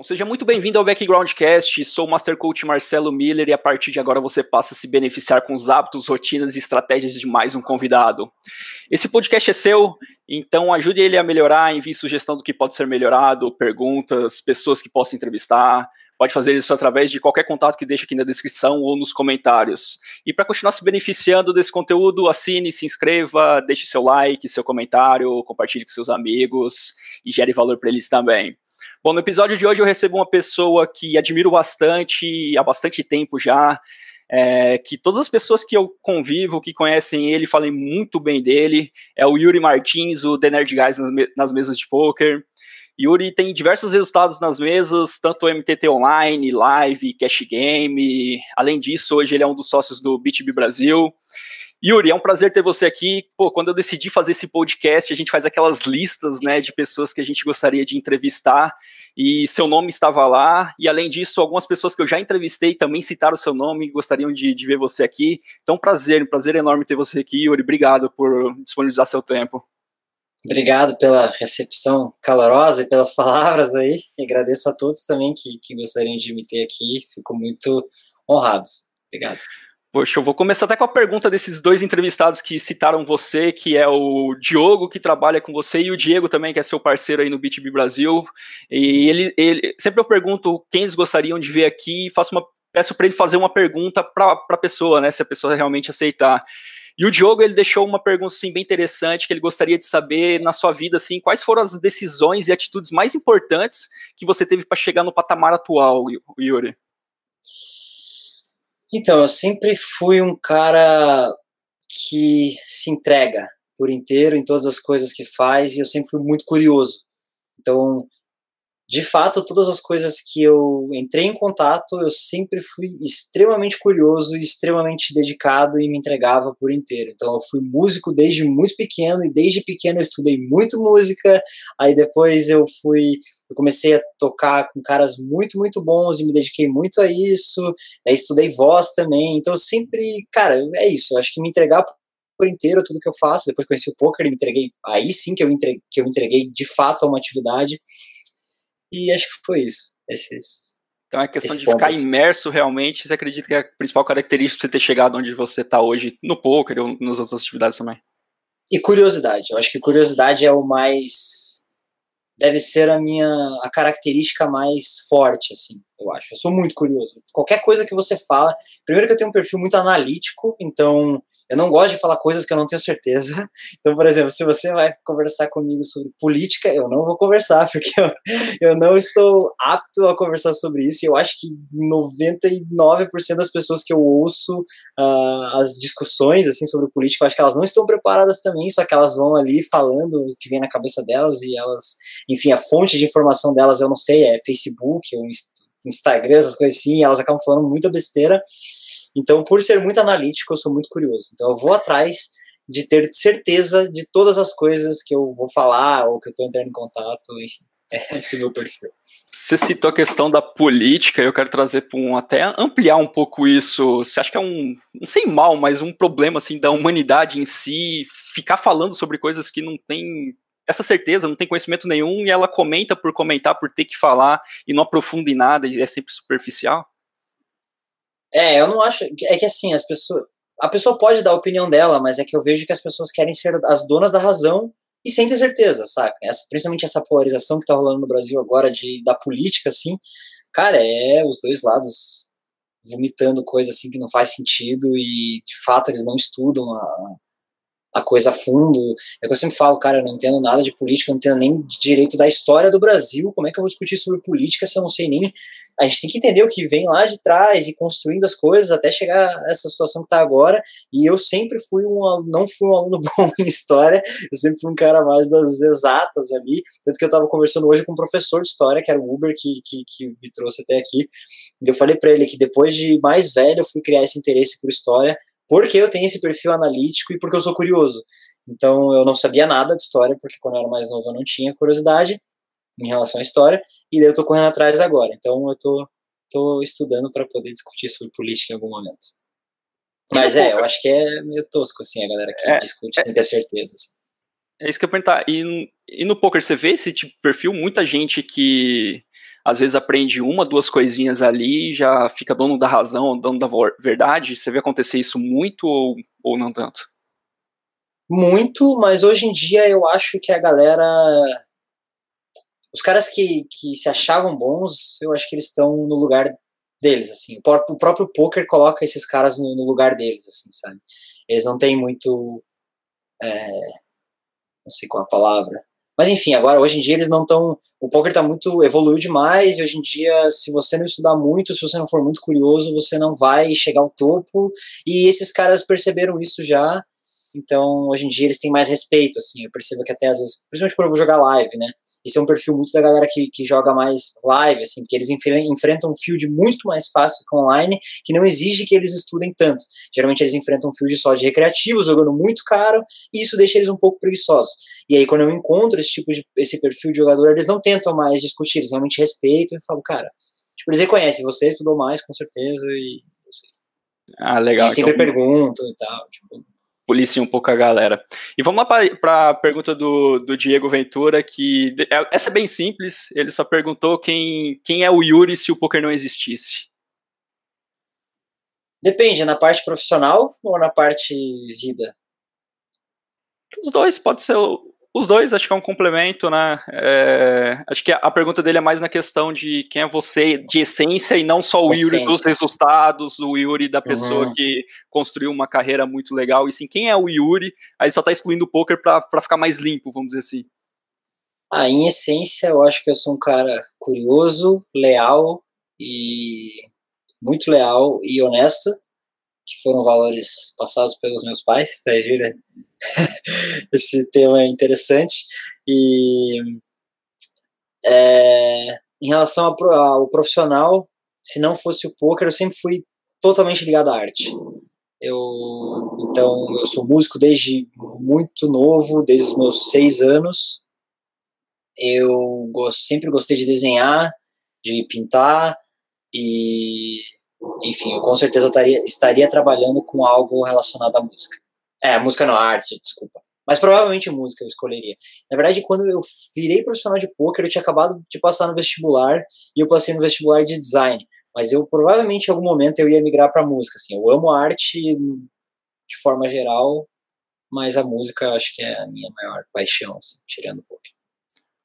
Bom, seja muito bem-vindo ao Backgroundcast. Sou o Master Coach Marcelo Miller e a partir de agora você passa a se beneficiar com os hábitos, rotinas e estratégias de mais um convidado. Esse podcast é seu, então ajude ele a melhorar, envie sugestão do que pode ser melhorado, perguntas, pessoas que possa entrevistar. Pode fazer isso através de qualquer contato que deixe aqui na descrição ou nos comentários. E para continuar se beneficiando desse conteúdo, assine, se inscreva, deixe seu like, seu comentário, compartilhe com seus amigos e gere valor para eles também. Bom, no episódio de hoje eu recebo uma pessoa que admiro bastante, há bastante tempo já, é, que todas as pessoas que eu convivo, que conhecem ele, falem muito bem dele, é o Yuri Martins, o The Nerd Guys nas mesas de poker. Yuri tem diversos resultados nas mesas, tanto MTT Online, Live, Cash Game. Além disso, hoje ele é um dos sócios do BitB Brasil. Yuri, é um prazer ter você aqui. Pô, quando eu decidi fazer esse podcast, a gente faz aquelas listas, né, de pessoas que a gente gostaria de entrevistar, e seu nome estava lá, e além disso, algumas pessoas que eu já entrevistei também citaram seu nome e gostariam de, de ver você aqui. Então, prazer, um prazer enorme ter você aqui, Yuri. Obrigado por disponibilizar seu tempo. Obrigado pela recepção calorosa e pelas palavras aí. E agradeço a todos também que, que gostariam de me ter aqui. Fico muito honrado. Obrigado. Poxa, eu vou começar até com a pergunta desses dois entrevistados que citaram você, que é o Diogo, que trabalha com você, e o Diego também, que é seu parceiro aí no BTB Brasil. E ele, ele sempre eu pergunto quem eles gostariam de ver aqui e faço uma, peço para ele fazer uma pergunta para a pessoa, né, se a pessoa realmente aceitar. E o Diogo, ele deixou uma pergunta assim, bem interessante, que ele gostaria de saber na sua vida, assim, quais foram as decisões e atitudes mais importantes que você teve para chegar no patamar atual, Yuri? Então, eu sempre fui um cara que se entrega por inteiro em todas as coisas que faz e eu sempre fui muito curioso. Então, de fato, todas as coisas que eu entrei em contato, eu sempre fui extremamente curioso extremamente dedicado e me entregava por inteiro. Então, eu fui músico desde muito pequeno e desde pequeno eu estudei muito música. Aí depois eu fui, eu comecei a tocar com caras muito, muito bons e me dediquei muito a isso. Aí estudei voz também. Então, eu sempre, cara, é isso. Eu acho que me entregar por inteiro tudo que eu faço. Depois conheci o poker e me entreguei. Aí sim que eu entreguei, que eu entreguei de fato a uma atividade. E acho que foi isso. Esses, então é questão de ficar imerso realmente. Você acredita que é a principal característica de você ter chegado onde você está hoje no poker ou nas outras atividades também? E curiosidade. Eu acho que curiosidade é o mais. Deve ser a minha a característica mais forte, assim eu acho. Eu sou muito curioso. Qualquer coisa que você fala. Primeiro que eu tenho um perfil muito analítico, então eu não gosto de falar coisas que eu não tenho certeza. Então, por exemplo, se você vai conversar comigo sobre política, eu não vou conversar, porque eu, eu não estou apto a conversar sobre isso. E eu acho que 99% das pessoas que eu ouço uh, as discussões assim sobre política, eu acho que elas não estão preparadas também, só que elas vão ali falando o que vem na cabeça delas e elas, enfim, a fonte de informação delas eu não sei, é Facebook, ou Instagram, essas coisas assim, elas acabam falando muita besteira. Então, por ser muito analítico, eu sou muito curioso. Então, eu vou atrás de ter certeza de todas as coisas que eu vou falar ou que eu estou entrando em contato. Esse é o meu perfil. Você citou a questão da política, eu quero trazer para um até ampliar um pouco isso. Você acha que é um, não sei mal, mas um problema assim da humanidade em si, ficar falando sobre coisas que não tem essa certeza, não tem conhecimento nenhum e ela comenta por comentar, por ter que falar e não aprofunda em nada e é sempre superficial? É, eu não acho. É que assim, as pessoas. A pessoa pode dar a opinião dela, mas é que eu vejo que as pessoas querem ser as donas da razão e sem ter certeza, saca? Essa, principalmente essa polarização que tá rolando no Brasil agora de, da política, assim, cara, é os dois lados vomitando coisa assim que não faz sentido e de fato eles não estudam a, a coisa a fundo. É que eu sempre falo, cara, eu não entendo nada de política, eu não entendo nem de direito da história do Brasil. Como é que eu vou discutir sobre política se eu não sei nem. A gente tem que entender o que vem lá de trás e construindo as coisas até chegar a essa situação que está agora. E eu sempre fui um não fui um aluno bom em história, eu sempre fui um cara mais das exatas ali. Tanto que eu estava conversando hoje com um professor de história, que era o Uber, que, que, que me trouxe até aqui. E eu falei para ele que depois de mais velho eu fui criar esse interesse por história porque eu tenho esse perfil analítico e porque eu sou curioso. Então eu não sabia nada de história, porque quando eu era mais novo eu não tinha curiosidade em relação à história, e daí eu tô correndo atrás agora. Então eu tô, tô estudando para poder discutir sobre política em algum momento. Mas é, eu acho que é meio tosco, assim, a galera que é, discute é, sem ter certeza. Assim. É isso que eu ia perguntar. E, e no poker você vê esse tipo de perfil? Muita gente que às vezes aprende uma, duas coisinhas ali, já fica dono da razão, dono da verdade. Você vê acontecer isso muito ou, ou não tanto? Muito, mas hoje em dia eu acho que a galera. Os caras que, que se achavam bons, eu acho que eles estão no lugar deles, assim. O próprio, o próprio poker coloca esses caras no, no, lugar deles, assim, sabe? Eles não têm muito. É, não sei qual a palavra mas enfim, agora hoje em dia eles não estão. O poker está muito. evoluiu demais, e hoje em dia, se você não estudar muito, se você não for muito curioso, você não vai chegar ao topo. E esses caras perceberam isso já. Então, hoje em dia, eles têm mais respeito, assim. Eu percebo que até às vezes, principalmente quando eu vou jogar live, né? Esse é um perfil muito da galera que, que joga mais live, assim, porque eles enfrentam um field muito mais fácil que online, que não exige que eles estudem tanto. Geralmente eles enfrentam um field só de recreativo, jogando muito caro, e isso deixa eles um pouco preguiçosos. E aí, quando eu encontro esse tipo de esse perfil de jogador, eles não tentam mais discutir, eles realmente respeitam e falam, cara, tipo, eles reconhecem, você estudou mais, com certeza, e. Ah, legal. E sempre então... perguntam e tal. Tipo, policia um pouco a galera. E vamos lá para a pergunta do, do Diego Ventura, que é, essa é bem simples, ele só perguntou quem, quem é o Yuri se o poker não existisse. Depende, na parte profissional ou na parte vida? Os dois, pode ser os dois, acho que é um complemento, né? É, acho que a, pergunta dele é mais na questão de quem é você de essência e não só o essência. Yuri dos resultados, o Yuri da pessoa uhum. que construiu uma carreira muito legal, e sim, quem é o Yuri? Aí só tá excluindo o poker para ficar mais limpo, vamos dizer assim. Ah, em essência, eu acho que eu sou um cara curioso, leal e muito leal e honesto, que foram valores passados pelos meus pais, tá né? esse tema é interessante. E é, em relação ao profissional, se não fosse o poker, eu sempre fui totalmente ligado à arte. Eu, então, eu sou músico desde muito novo, desde os meus seis anos. Eu sempre gostei de desenhar, de pintar e, enfim, eu com certeza estaria, estaria trabalhando com algo relacionado à música. É, música não, arte, desculpa. Mas provavelmente música eu escolheria. Na verdade, quando eu virei profissional de poker, eu tinha acabado de passar no vestibular e eu passei no vestibular de design. Mas eu provavelmente em algum momento eu ia migrar para música. Assim, eu amo arte de forma geral, mas a música acho que é a minha maior paixão, assim, tirando o poker.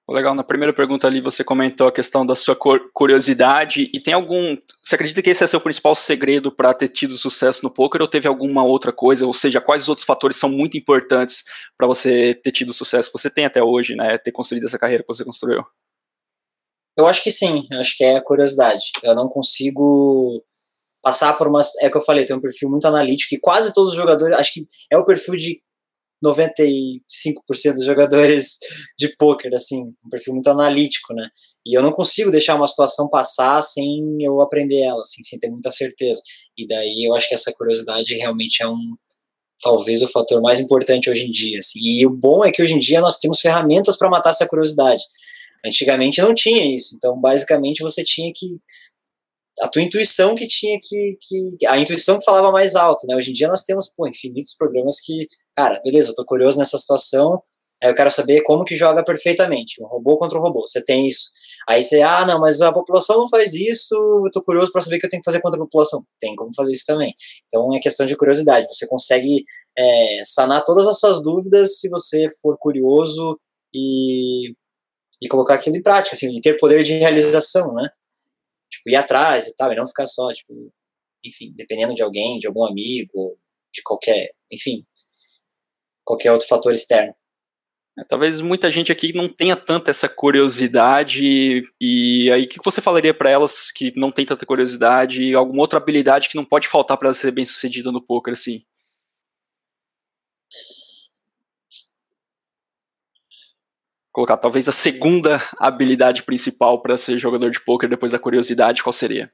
Legal, na primeira pergunta ali você comentou a questão da sua curiosidade e tem algum, você acredita que esse é seu principal segredo para ter tido sucesso no poker ou teve alguma outra coisa, ou seja, quais os outros fatores são muito importantes para você ter tido o sucesso que você tem até hoje, né, ter construído essa carreira que você construiu? Eu acho que sim, eu acho que é a curiosidade. Eu não consigo passar por uma, é que eu falei, tem um perfil muito analítico e quase todos os jogadores, acho que é o perfil de 95% dos jogadores de pôquer, assim, um perfil muito analítico, né? E eu não consigo deixar uma situação passar sem eu aprender ela, assim, sem ter muita certeza. E daí eu acho que essa curiosidade realmente é um talvez o fator mais importante hoje em dia, assim. E o bom é que hoje em dia nós temos ferramentas para matar essa curiosidade. Antigamente não tinha isso, então basicamente você tinha que a tua intuição que tinha que, que, a intuição que falava mais alto, né? Hoje em dia nós temos, pô, infinitos programas que, cara, beleza, eu tô curioso nessa situação, eu quero saber como que joga perfeitamente, um robô contra um robô, você tem isso. Aí você, ah, não, mas a população não faz isso, eu tô curioso para saber o que eu tenho que fazer contra a população. Tem como fazer isso também. Então é questão de curiosidade, você consegue é, sanar todas as suas dúvidas se você for curioso e, e colocar aquilo em prática, assim, e ter poder de realização, né? tipo, ir atrás e tal, e não ficar só, tipo, enfim, dependendo de alguém, de algum amigo, de qualquer, enfim, qualquer outro fator externo. É, talvez muita gente aqui não tenha tanta essa curiosidade e aí o que você falaria para elas que não tem tanta curiosidade e alguma outra habilidade que não pode faltar para ser bem sucedida no poker assim? colocar talvez a segunda habilidade principal para ser jogador de poker depois da curiosidade, qual seria?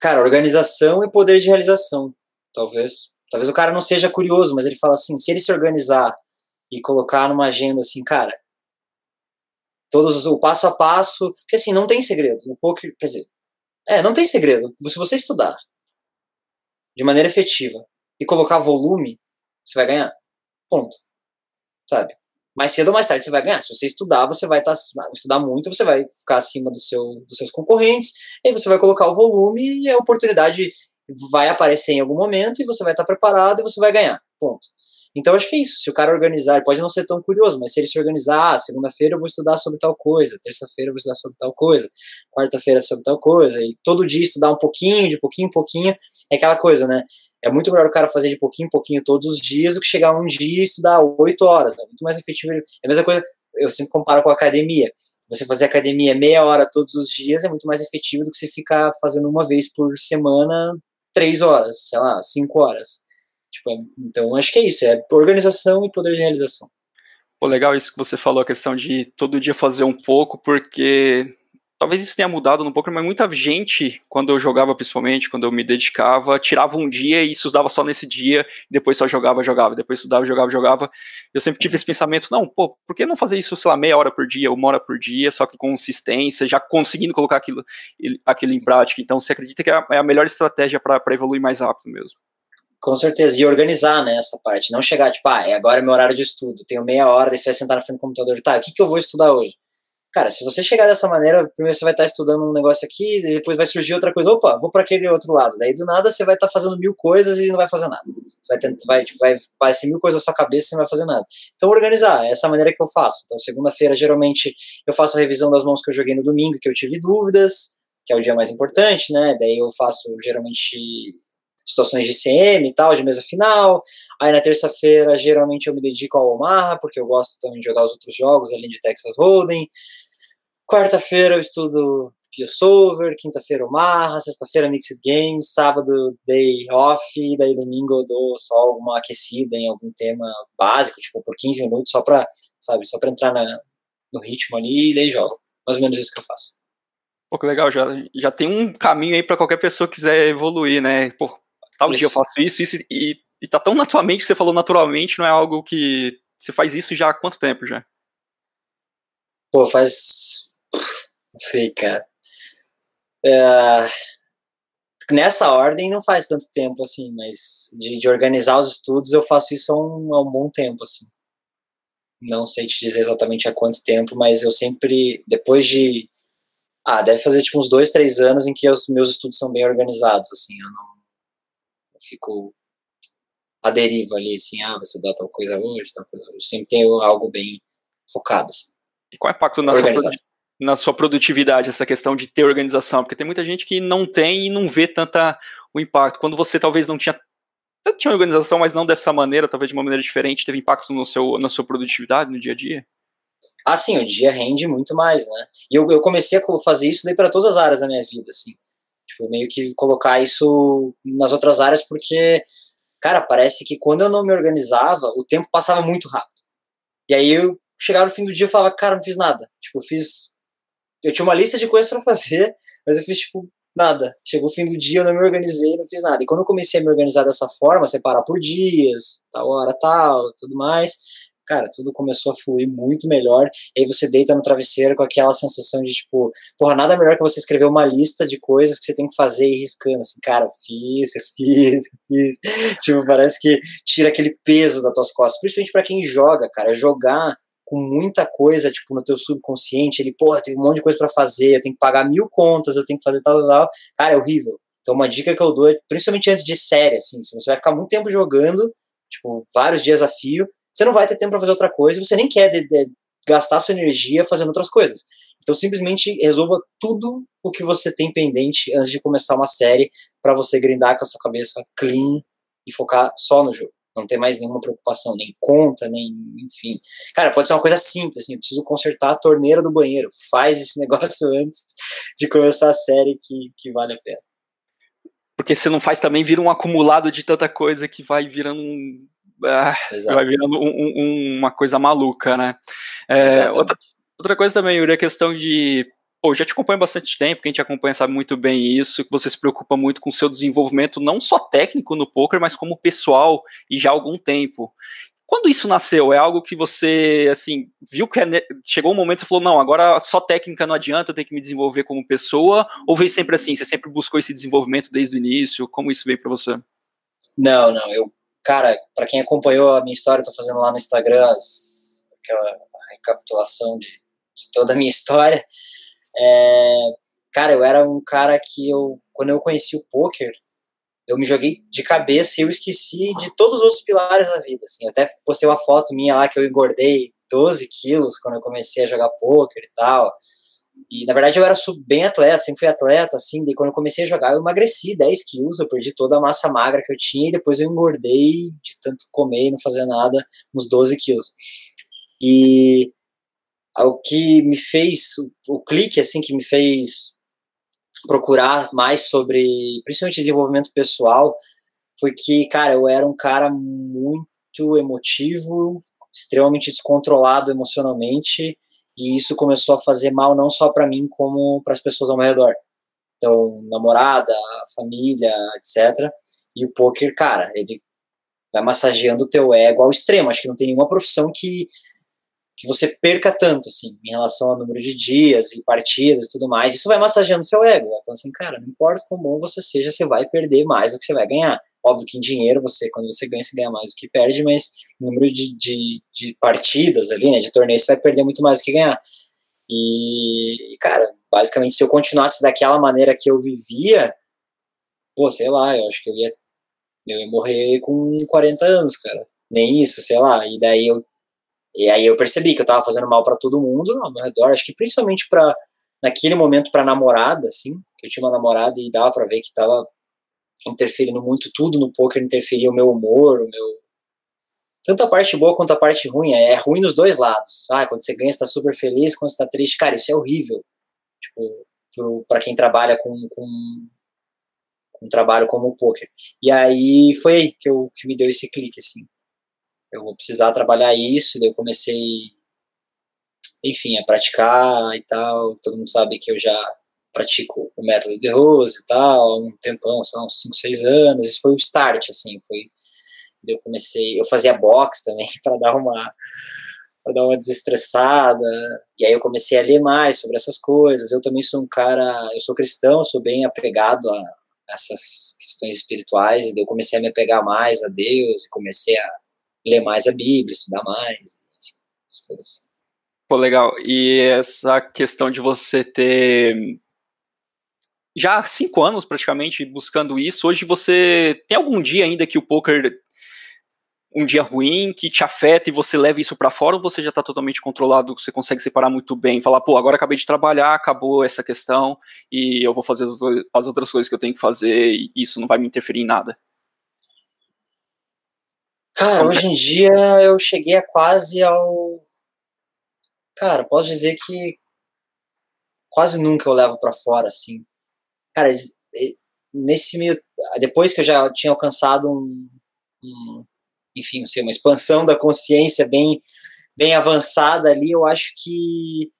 Cara, organização e poder de realização, talvez. Talvez o cara não seja curioso, mas ele fala assim, se ele se organizar e colocar numa agenda assim, cara, todos o passo a passo, porque assim, não tem segredo. No poker, quer dizer, é, não tem segredo. Se você estudar de maneira efetiva e colocar volume, você vai ganhar. Ponto sabe? mais cedo ou mais tarde você vai ganhar. Se você estudar, você vai estar tá, estudar muito, você vai ficar acima do seu, dos seus concorrentes, aí você vai colocar o volume e a oportunidade vai aparecer em algum momento e você vai estar preparado e você vai ganhar. Ponto. Então acho que é isso. Se o cara organizar, ele pode não ser tão curioso, mas se ele se organizar, ah, segunda-feira eu vou estudar sobre tal coisa, terça-feira eu vou estudar sobre tal coisa, quarta-feira sobre tal coisa, e todo dia estudar um pouquinho, de pouquinho em pouquinho, é aquela coisa, né? É muito melhor o cara fazer de pouquinho em pouquinho todos os dias do que chegar um dia e estudar oito horas. É muito mais efetivo. É a mesma coisa, eu sempre comparo com a academia. Você fazer academia meia hora todos os dias é muito mais efetivo do que você ficar fazendo uma vez por semana três horas, sei lá, cinco horas. Tipo, é, então, acho que é isso, é organização e poder de realização. Pô, legal isso que você falou, a questão de todo dia fazer um pouco, porque talvez isso tenha mudado um pouco, mas muita gente, quando eu jogava principalmente, quando eu me dedicava, tirava um dia e estudava só nesse dia, depois só jogava, jogava, depois estudava, jogava, jogava. Eu sempre tive esse pensamento, não, pô, por que não fazer isso, sei lá, meia hora por dia, uma hora por dia, só que com consistência, já conseguindo colocar aquilo, aquilo em prática. Então, você acredita que é a é melhor estratégia para evoluir mais rápido mesmo? Com certeza, e organizar, né, essa parte. Não chegar, tipo, ah, é agora é meu horário de estudo, tenho meia hora, daí você vai sentar na frente do computador, tá, o que, que eu vou estudar hoje? Cara, se você chegar dessa maneira, primeiro você vai estar estudando um negócio aqui, depois vai surgir outra coisa, opa, vou para aquele outro lado. Daí do nada você vai estar fazendo mil coisas e não vai fazer nada. Você vai, tentar, vai, tipo, vai aparecer mil coisas na sua cabeça e você não vai fazer nada. Então, organizar, é essa maneira que eu faço. Então, segunda-feira, geralmente, eu faço a revisão das mãos que eu joguei no domingo, que eu tive dúvidas, que é o dia mais importante, né? Daí eu faço, geralmente, situações de CM e tal, de mesa final. Aí na terça-feira, geralmente eu me dedico ao Omaha, porque eu gosto também de jogar os outros jogos, além de Texas Hold'em. Quarta-feira eu estudo Solver, quinta-feira Omaha, sexta-feira Mixed Games, sábado day off, e daí domingo eu dou só uma aquecida em algum tema básico, tipo por 15 minutos, só pra, sabe, só pra entrar na, no ritmo ali e daí jogo. Mais ou menos isso que eu faço. Pô, que legal, já, já tem um caminho aí para qualquer pessoa que quiser evoluir, né? Pô, tal isso. dia eu faço isso, isso e, e tá tão naturalmente, você falou naturalmente, não é algo que. Você faz isso já há quanto tempo já? Pô, faz. Não sei, cara. É... Nessa ordem não faz tanto tempo assim, mas de, de organizar os estudos eu faço isso há um, há um bom tempo, assim. Não sei te dizer exatamente há quanto tempo, mas eu sempre, depois de ah, deve fazer tipo uns dois, três anos em que os meus estudos são bem organizados, assim, eu não, fico à deriva ali, assim, ah, você dá tal coisa hoje, tal coisa hoje. Sempre tenho algo bem focado. Assim. E qual é o impacto na sua, na sua produtividade, essa questão de ter organização? Porque tem muita gente que não tem e não vê tanta o impacto. Quando você talvez não tinha tinha organização, mas não dessa maneira, talvez de uma maneira diferente, teve impacto no seu, na sua produtividade no dia a dia? Ah, sim, o dia rende muito mais, né? E eu, eu comecei a fazer isso daí para todas as áreas da minha vida, assim. Tipo, meio que colocar isso nas outras áreas, porque, cara, parece que quando eu não me organizava, o tempo passava muito rápido. E aí eu chegava no fim do dia e falava, cara, não fiz nada. Tipo, eu fiz. Eu tinha uma lista de coisas para fazer, mas eu fiz, tipo, nada. Chegou o fim do dia, eu não me organizei, não fiz nada. E quando eu comecei a me organizar dessa forma, separar por dias, tal hora, tal, tudo mais, cara, tudo começou a fluir muito melhor. E aí você deita no travesseiro com aquela sensação de tipo, porra, nada melhor que você escrever uma lista de coisas que você tem que fazer e riscando, assim, cara, fiz, eu fiz, eu fiz. tipo, parece que tira aquele peso das tuas costas, principalmente para quem joga, cara, jogar com muita coisa, tipo, no teu subconsciente, ele, porra, tem um monte de coisa para fazer, eu tenho que pagar mil contas, eu tenho que fazer tal, tal, tal. Cara, é horrível. Então, uma dica que eu dou é, principalmente antes de série, assim, se você vai ficar muito tempo jogando, tipo, vários dias a fio, você não vai ter tempo para fazer outra coisa e você nem quer de, de, gastar sua energia fazendo outras coisas. Então, simplesmente resolva tudo o que você tem pendente antes de começar uma série para você grindar com a sua cabeça clean e focar só no jogo. Não ter mais nenhuma preocupação, nem conta, nem. Enfim. Cara, pode ser uma coisa simples, assim, eu preciso consertar a torneira do banheiro. Faz esse negócio antes de começar a série que, que vale a pena. Porque se não faz também, vira um acumulado de tanta coisa que vai virando um ah, vai virando um, um, uma coisa maluca, né? É, outra, outra coisa também, Yuri, a questão de pô, já te acompanho bastante tempo, quem te acompanha sabe muito bem isso, que você se preocupa muito com o seu desenvolvimento, não só técnico no poker, mas como pessoal, e já há algum tempo. Quando isso nasceu? É algo que você, assim, viu que é chegou um momento você falou, não, agora só técnica não adianta, eu tenho que me desenvolver como pessoa, ou veio sempre assim, você sempre buscou esse desenvolvimento desde o início? Como isso veio para você? Não, não, eu cara, para quem acompanhou a minha história, eu tô fazendo lá no Instagram as, aquela recapitulação de, de toda a minha história. É, cara, eu era um cara que eu, quando eu conheci o poker, eu me joguei de cabeça e eu esqueci de todos os outros pilares da vida. Assim. Eu até postei uma foto minha lá que eu engordei 12 quilos quando eu comecei a jogar poker e tal. E, na verdade, eu era bem atleta, sempre fui atleta, assim, daí quando eu comecei a jogar, eu emagreci 10 quilos, eu perdi toda a massa magra que eu tinha, e depois eu engordei de tanto comer e não fazer nada, uns 12 quilos. E o que me fez, o, o clique, assim, que me fez procurar mais sobre, principalmente desenvolvimento pessoal, foi que, cara, eu era um cara muito emotivo, extremamente descontrolado emocionalmente, e isso começou a fazer mal não só para mim, como para as pessoas ao meu redor. Então, namorada, família, etc. E o poker, cara, ele vai massageando o teu ego ao extremo. Acho que não tem nenhuma profissão que, que você perca tanto, assim, em relação ao número de dias e partidas e tudo mais. Isso vai massageando o seu ego. Vai falando assim, cara, não importa como bom você seja, você vai perder mais do que você vai ganhar. Óbvio que em dinheiro, você, quando você ganha, você ganha mais do que perde, mas número de, de, de partidas ali, né, de torneios, você vai perder muito mais do que ganhar. E, cara, basicamente, se eu continuasse daquela maneira que eu vivia, pô, sei lá, eu acho que eu ia, eu ia morrer com 40 anos, cara. Nem isso, sei lá. E daí eu, e aí eu percebi que eu tava fazendo mal para todo mundo ao meu redor, acho que principalmente para naquele momento para namorada, assim, que eu tinha uma namorada e dava para ver que tava interferindo muito tudo no poker, interferia o meu humor, o meu tanto a parte boa quanto a parte ruim, é, é ruim nos dois lados. Ah, quando você ganha, você tá super feliz, quando você tá triste, cara, isso é horrível. Tipo, para quem trabalha com, com, um trabalho como o poker. E aí foi aí que, eu, que me deu esse clique, assim. Eu vou precisar trabalhar isso, daí eu comecei, enfim, a praticar e tal. Todo mundo sabe que eu já pratico o método de Rose e tal, há um tempão, sei lá, uns 5, 6 anos. Isso foi o start, assim, foi. Eu comecei, eu fazia boxe também para dar uma para dar uma desestressada. E aí eu comecei a ler mais sobre essas coisas. Eu também sou um cara, eu sou cristão, sou bem apegado a essas questões espirituais, e eu comecei a me apegar mais a Deus, e comecei a ler mais a Bíblia, estudar mais, essas coisas. Pô, legal. E essa questão de você ter já há cinco anos praticamente buscando isso. Hoje você tem algum dia ainda que o poker um dia ruim que te afeta e você leva isso para fora ou você já está totalmente controlado, você consegue separar muito bem, falar, pô, agora acabei de trabalhar, acabou essa questão e eu vou fazer as outras coisas que eu tenho que fazer e isso não vai me interferir em nada? Cara, Como hoje é? em dia eu cheguei a quase ao Cara, posso dizer que quase nunca eu levo para fora assim cara, nesse meio. Depois que eu já tinha alcançado um, um enfim, não sei, uma expansão da consciência bem, bem avançada ali, eu acho que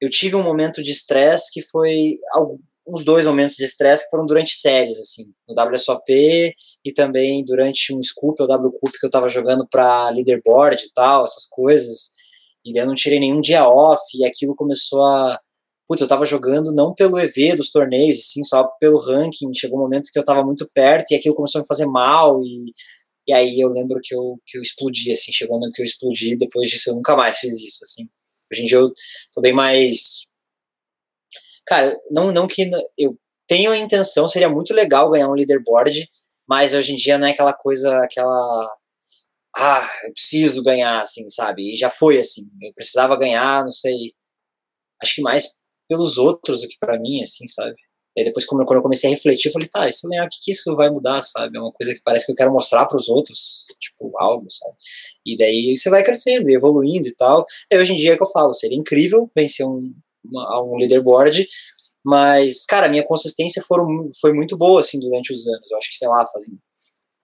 eu tive um momento de estresse que foi uns dois momentos de estresse que foram durante séries, assim, no WSOP e também durante um Scoop, o W Cup que eu tava jogando para leaderboard e tal, essas coisas, e eu não tirei nenhum dia off, e aquilo começou a putz, eu tava jogando não pelo EV dos torneios, sim só pelo ranking. Chegou um momento que eu tava muito perto e aquilo começou a me fazer mal. E, e aí eu lembro que eu, que eu explodi, assim. Chegou um momento que eu explodi. Depois disso eu nunca mais fiz isso, assim. Hoje em dia eu tô bem mais. Cara, não, não que. Eu tenho a intenção, seria muito legal ganhar um leaderboard, mas hoje em dia não é aquela coisa, aquela. Ah, eu preciso ganhar, assim, sabe? E já foi assim. Eu precisava ganhar, não sei. Acho que mais pelos outros do que para mim, assim, sabe? E depois, quando eu comecei a refletir, eu falei, tá, isso é o que, que isso vai mudar, sabe? É uma coisa que parece que eu quero mostrar para os outros, tipo, algo, sabe? E daí você vai crescendo, evoluindo e tal. E hoje em dia é que eu falo, seria incrível vencer um, uma, um leaderboard, mas, cara, a minha consistência foram, foi muito boa, assim, durante os anos. Eu acho que, sei lá, fazem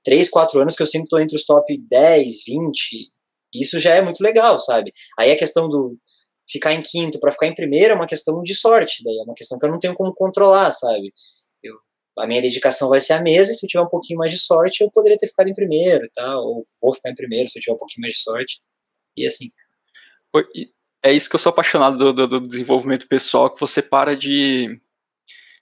3, 4 anos que eu sempre tô entre os top 10, 20, isso já é muito legal, sabe? Aí a questão do, ficar em quinto para ficar em primeiro é uma questão de sorte, daí é uma questão que eu não tenho como controlar, sabe? Eu, a minha dedicação vai ser a mesa, e se eu tiver um pouquinho mais de sorte, eu poderia ter ficado em primeiro, tá? Ou vou ficar em primeiro se eu tiver um pouquinho mais de sorte. E assim. É isso que eu sou apaixonado do, do, do desenvolvimento pessoal, que você para de,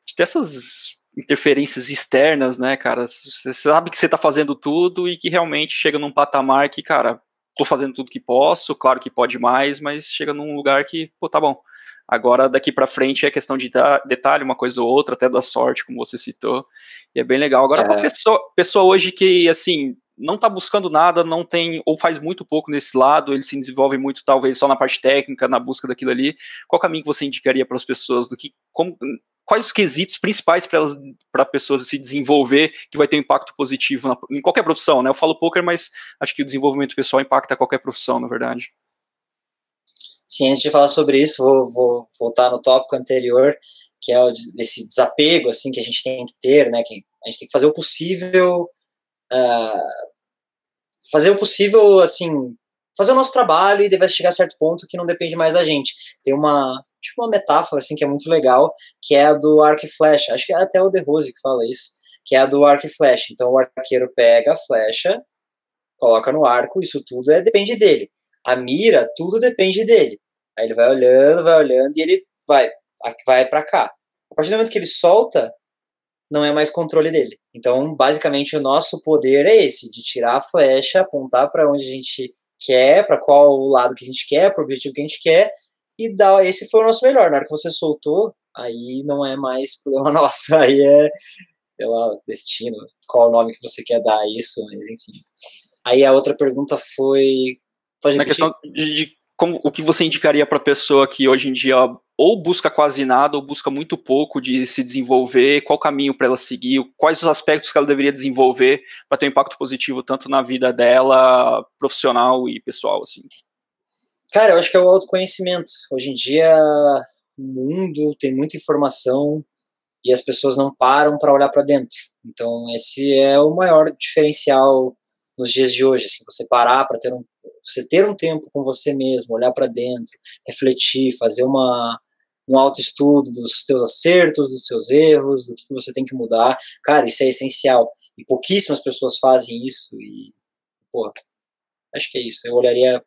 de ter essas interferências externas, né, cara? Você sabe que você tá fazendo tudo e que realmente chega num patamar que, cara, tô fazendo tudo que posso, claro que pode mais, mas chega num lugar que, pô, tá bom. Agora, daqui para frente, é questão de detalhe, uma coisa ou outra, até da sorte, como você citou, e é bem legal. Agora, é. pessoa, pessoa hoje que, assim, não está buscando nada, não tem, ou faz muito pouco nesse lado, ele se desenvolve muito, talvez, só na parte técnica, na busca daquilo ali, qual caminho que você indicaria para as pessoas, do que, como, quais os quesitos principais para elas para pessoas se desenvolver que vai ter um impacto positivo na, em qualquer profissão, né? Eu falo poker, mas acho que o desenvolvimento pessoal impacta qualquer profissão, na verdade. Sim, antes de falar sobre isso, vou, vou voltar no tópico anterior, que é o desse desapego assim que a gente tem que ter, né? Que a gente tem que fazer o possível, uh, fazer o possível, assim, fazer o nosso trabalho e deve chegar a certo ponto que não depende mais da gente. Tem uma tipo uma metáfora assim que é muito legal, que é a do arco e flecha. Acho que é até o De Rose que fala isso, que é a do arco e flecha. Então o arqueiro pega a flecha, coloca no arco, isso tudo é depende dele. A mira, tudo depende dele. Aí ele vai olhando, vai olhando e ele vai, vai para cá. A partir do momento que ele solta, não é mais controle dele. Então, basicamente, o nosso poder é esse, de tirar a flecha, apontar para onde a gente quer, para qual lado que a gente quer, para o objetivo que a gente quer, e dar, esse foi o nosso melhor. Na hora que você soltou, aí não é mais problema nosso, aí é, sei lá, destino, qual o nome que você quer dar a isso, mas enfim. Aí a outra pergunta foi. Pode Na questão de, de como, o que você indicaria para a pessoa que hoje em dia ou busca quase nada ou busca muito pouco de se desenvolver, qual caminho para ela seguir, quais os aspectos que ela deveria desenvolver para ter um impacto positivo tanto na vida dela, profissional e pessoal, assim? Cara, eu acho que é o autoconhecimento. Hoje em dia, o mundo tem muita informação e as pessoas não param para olhar para dentro. Então, esse é o maior diferencial nos dias de hoje. Assim, você parar para ter um, você ter um tempo com você mesmo, olhar para dentro, refletir, fazer uma um autoestudo dos seus acertos, dos seus erros, do que você tem que mudar. Cara, isso é essencial. E pouquíssimas pessoas fazem isso. E, pô, acho que é isso. Eu olharia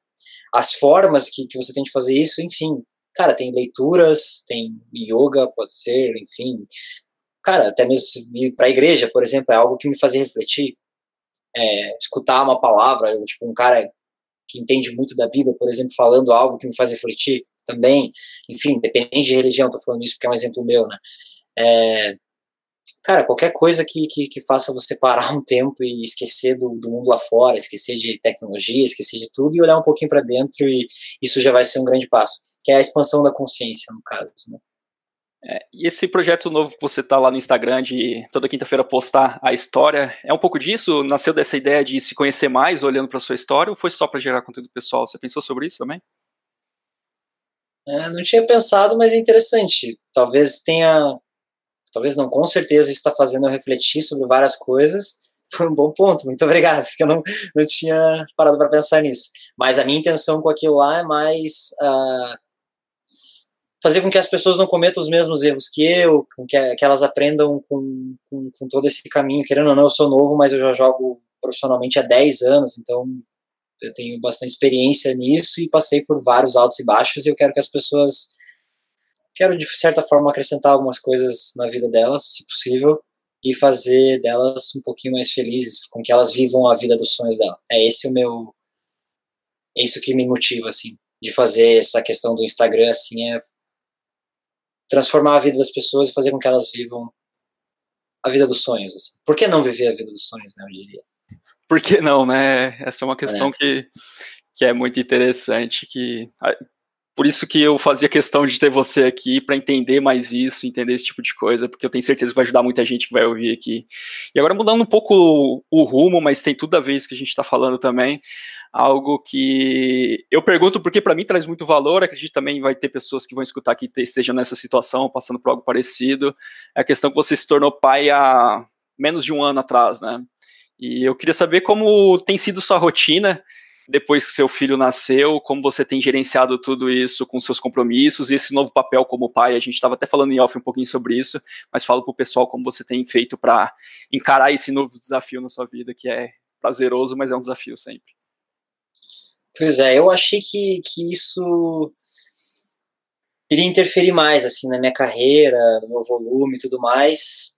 as formas que, que você tem de fazer isso, enfim. Cara, tem leituras, tem yoga, pode ser, enfim. Cara, até mesmo ir para a igreja, por exemplo, é algo que me fazia refletir. É, escutar uma palavra, tipo, um cara que entende muito da Bíblia, por exemplo, falando algo que me faz refletir também. Enfim, depende de religião, tô falando isso porque é um exemplo meu, né? É, cara, qualquer coisa que, que, que, faça você parar um tempo e esquecer do, do, mundo lá fora, esquecer de tecnologia, esquecer de tudo e olhar um pouquinho para dentro e isso já vai ser um grande passo, que é a expansão da consciência, no caso, né? É, e esse projeto novo que você tá lá no Instagram de toda quinta-feira postar a história, é um pouco disso? Nasceu dessa ideia de se conhecer mais olhando para sua história ou foi só para gerar conteúdo pessoal? Você pensou sobre isso também? É, não tinha pensado, mas é interessante. Talvez tenha talvez não, com certeza isso está fazendo eu refletir sobre várias coisas. Foi um bom ponto, muito obrigado, porque eu não, não tinha parado para pensar nisso. Mas a minha intenção com aquilo lá é mais uh, fazer com que as pessoas não cometam os mesmos erros que eu, que, que elas aprendam com, com, com, todo esse caminho. Querendo ou não, eu sou novo, mas eu já jogo profissionalmente há 10 anos, então eu tenho bastante experiência nisso e passei por vários altos e baixos e eu quero que as pessoas quero de certa forma acrescentar algumas coisas na vida delas, se possível, e fazer delas um pouquinho mais felizes, com que elas vivam a vida dos sonhos dela. É esse o meu é isso que me motiva assim, de fazer essa questão do Instagram assim é transformar a vida das pessoas e fazer com que elas vivam a vida dos sonhos assim. Por que não viver a vida dos sonhos, né, eu diria? Por que não, né? Essa é uma questão é. que que é muito interessante, que por isso que eu fazia questão de ter você aqui para entender mais isso, entender esse tipo de coisa, porque eu tenho certeza que vai ajudar muita gente que vai ouvir aqui. E agora mudando um pouco o, rumo, mas tem tudo a ver isso que a gente está falando também, algo que eu pergunto porque para mim traz muito valor, acredito também vai ter pessoas que vão escutar aqui e estejam nessa situação, passando por algo parecido, é a questão que você se tornou pai há menos de um ano atrás, né? E eu queria saber como tem sido sua rotina, depois que seu filho nasceu, como você tem gerenciado tudo isso com seus compromissos e esse novo papel como pai. A gente estava até falando em off um pouquinho sobre isso, mas fala para o pessoal como você tem feito para encarar esse novo desafio na sua vida, que é prazeroso, mas é um desafio sempre. Pois é, eu achei que, que isso iria interferir mais assim na minha carreira, no meu volume e tudo mais.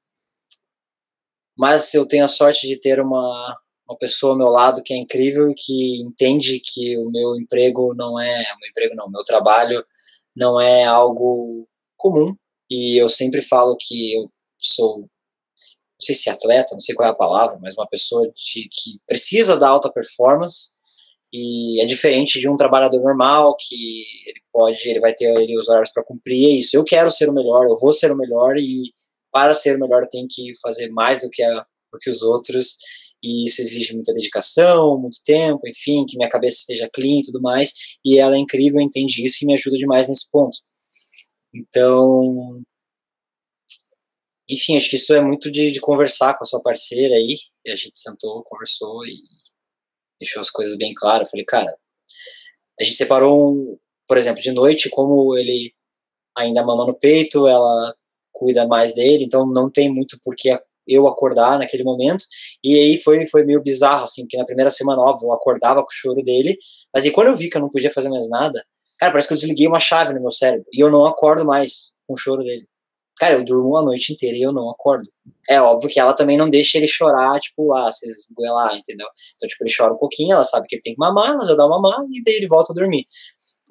Mas eu tenho a sorte de ter uma uma pessoa ao meu lado que é incrível e que entende que o meu emprego não é, meu emprego não, meu trabalho não é algo comum e eu sempre falo que eu sou não sei se atleta, não sei qual é a palavra, mas uma pessoa de, que precisa da alta performance e é diferente de um trabalhador normal que ele pode, ele vai ter ele, os horários para cumprir, é isso. Eu quero ser o melhor, eu vou ser o melhor e para ser melhor tenho que fazer mais do que, a, do que os outros e isso exige muita dedicação, muito tempo, enfim, que minha cabeça esteja clean e tudo mais, e ela é incrível, entende isso e me ajuda demais nesse ponto. Então, enfim, acho que isso é muito de, de conversar com a sua parceira aí, e a gente sentou, conversou e deixou as coisas bem claras. Falei, cara, a gente separou, um, por exemplo, de noite, como ele ainda mama no peito, ela cuida mais dele, então não tem muito por que eu acordar naquele momento. E aí foi, foi meio bizarro, assim, porque na primeira semana, óbvio, eu acordava com o choro dele, mas aí quando eu vi que eu não podia fazer mais nada, cara, parece que eu desliguei uma chave no meu cérebro e eu não acordo mais com o choro dele. Cara, eu durmo a noite inteira e eu não acordo. É óbvio que ela também não deixa ele chorar, tipo, ah, vocês lá, entendeu? Então, tipo, ele chora um pouquinho, ela sabe que ele tem que mamar, mas eu dou mamar e daí ele volta a dormir.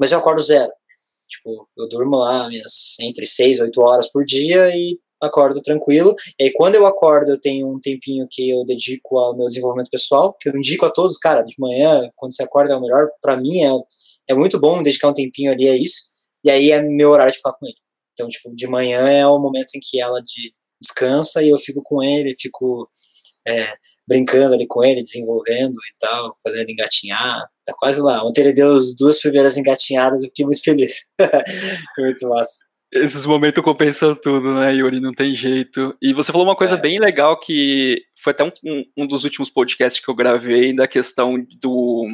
Mas eu acordo zero. Tipo, eu durmo lá minhas entre 6 e 8 horas por dia e acordo tranquilo. E aí, quando eu acordo, eu tenho um tempinho que eu dedico ao meu desenvolvimento pessoal, que eu indico a todos, cara, de manhã, quando você acorda é o melhor. para mim é, é muito bom dedicar um tempinho ali a isso. E aí é meu horário de ficar com ele. Então, tipo, de manhã é o momento em que ela de, descansa e eu fico com ele, fico é, brincando ali com ele, desenvolvendo e tal, fazendo ele engatinhar. Tá quase lá. Ontem ele deu as duas primeiras engatinhadas, eu fiquei muito feliz. Foi muito massa. Esses momentos compensam tudo, né, Yuri? Não tem jeito. E você falou uma coisa é. bem legal que foi até um, um, dos últimos podcasts que eu gravei da questão do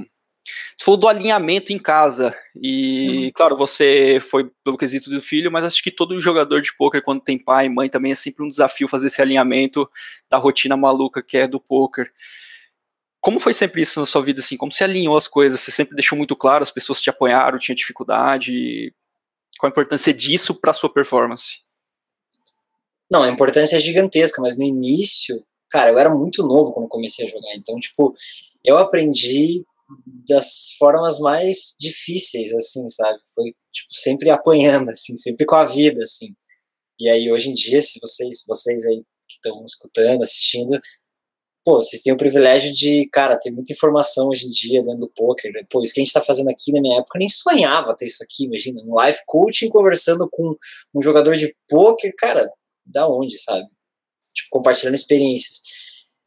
você falou do alinhamento em casa. E, uhum. claro, você foi pelo quesito do filho, mas acho que todo jogador de pôquer, quando tem pai e mãe, também é sempre um desafio fazer esse alinhamento da rotina maluca que é do pôquer. Como foi sempre isso na sua vida, assim? Como você alinhou as coisas? Você sempre deixou muito claro, as pessoas te apoiaram, tinha dificuldade? Qual a importância disso para sua performance? Não, a importância é gigantesca, mas no início, cara, eu era muito novo quando comecei a jogar. Então, tipo, eu aprendi das formas mais difíceis, assim, sabe? Foi, tipo, sempre apanhando, assim, sempre com a vida, assim. E aí, hoje em dia, se vocês, vocês aí que estão escutando, assistindo, pô, vocês têm o privilégio de, cara, ter muita informação hoje em dia dentro do poker. Né? Pô, isso que a gente tá fazendo aqui na minha época, eu nem sonhava ter isso aqui, imagina, um live coaching conversando com um jogador de poker, cara, da onde, sabe? Tipo, compartilhando experiências.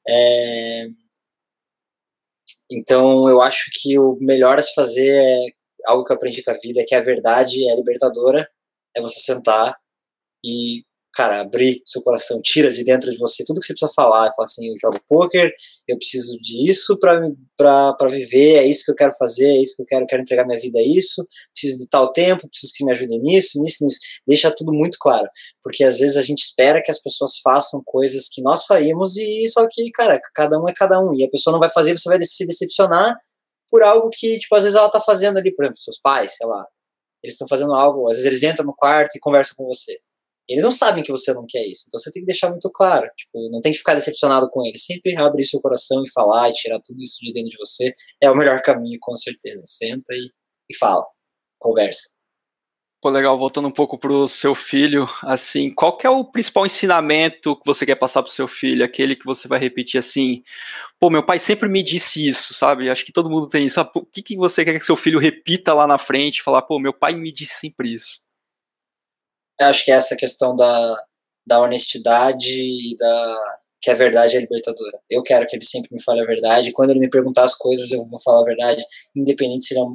É então, eu acho que o melhor a se fazer é algo que eu aprendi com a vida, é que a verdade é libertadora, é você sentar e cara, abrir seu coração, tira de dentro de você tudo que você precisa falar, falar assim, eu jogo poker, eu preciso disso para viver, é isso que eu quero fazer, é isso que eu quero, quero entregar minha vida a isso, preciso de tal tempo, preciso que me ajudem nisso, nisso, nisso. Deixa tudo muito claro, porque às vezes a gente espera que as pessoas façam coisas que nós faríamos e só que, cara, cada um é cada um, e a pessoa não vai fazer, você vai se decepcionar por algo que, tipo, às vezes ela tá fazendo ali, por exemplo, seus pais, sei lá, eles estão fazendo algo, às vezes eles entram no quarto e conversam com você eles não sabem que você não quer isso. Então você tem que deixar muito claro. Tipo, não tem que ficar decepcionado com eles. Sempre abrir seu coração e falar e tirar tudo isso de dentro de você. É o melhor caminho, com certeza. Senta e, e fala. Conversa. Pô, legal, voltando um pouco pro seu filho, assim, qual que é o principal ensinamento que você quer passar pro seu filho? Aquele que você vai repetir assim, pô, meu pai sempre me disse isso, sabe? Acho que todo mundo tem isso. Ah, o que, que você quer que seu filho repita lá na frente? Falar, pô, meu pai me disse sempre isso acho que é essa questão da, da honestidade e da que a verdade é libertadora. Eu quero que ele sempre me fale a verdade. Quando ele me perguntar as coisas, eu vou falar a verdade, independente se ele é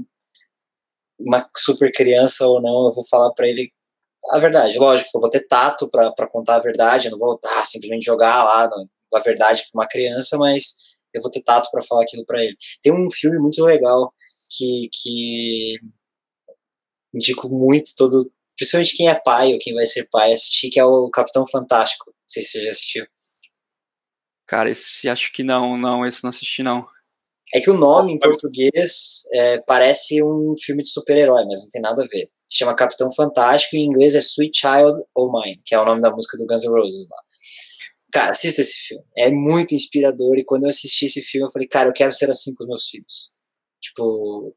uma super criança ou não, eu vou falar para ele a verdade. Lógico eu vou ter tato para contar a verdade, eu não vou ah, simplesmente jogar lá a verdade para uma criança, mas eu vou ter tato para falar aquilo para ele. Tem um filme muito legal que, que indico muito todo principalmente quem é pai ou quem vai ser pai, assistir, que é o Capitão Fantástico. Não sei se você já assistiu. Cara, esse acho que não, não, esse não assisti não. É que o nome em português é, parece um filme de super-herói, mas não tem nada a ver. Se chama Capitão Fantástico e em inglês é Sweet Child O' Mine, que é o nome da música do Guns N' Roses lá. Cara, assista esse filme. É muito inspirador. E quando eu assisti esse filme, eu falei, cara, eu quero ser assim com os meus filhos. Tipo,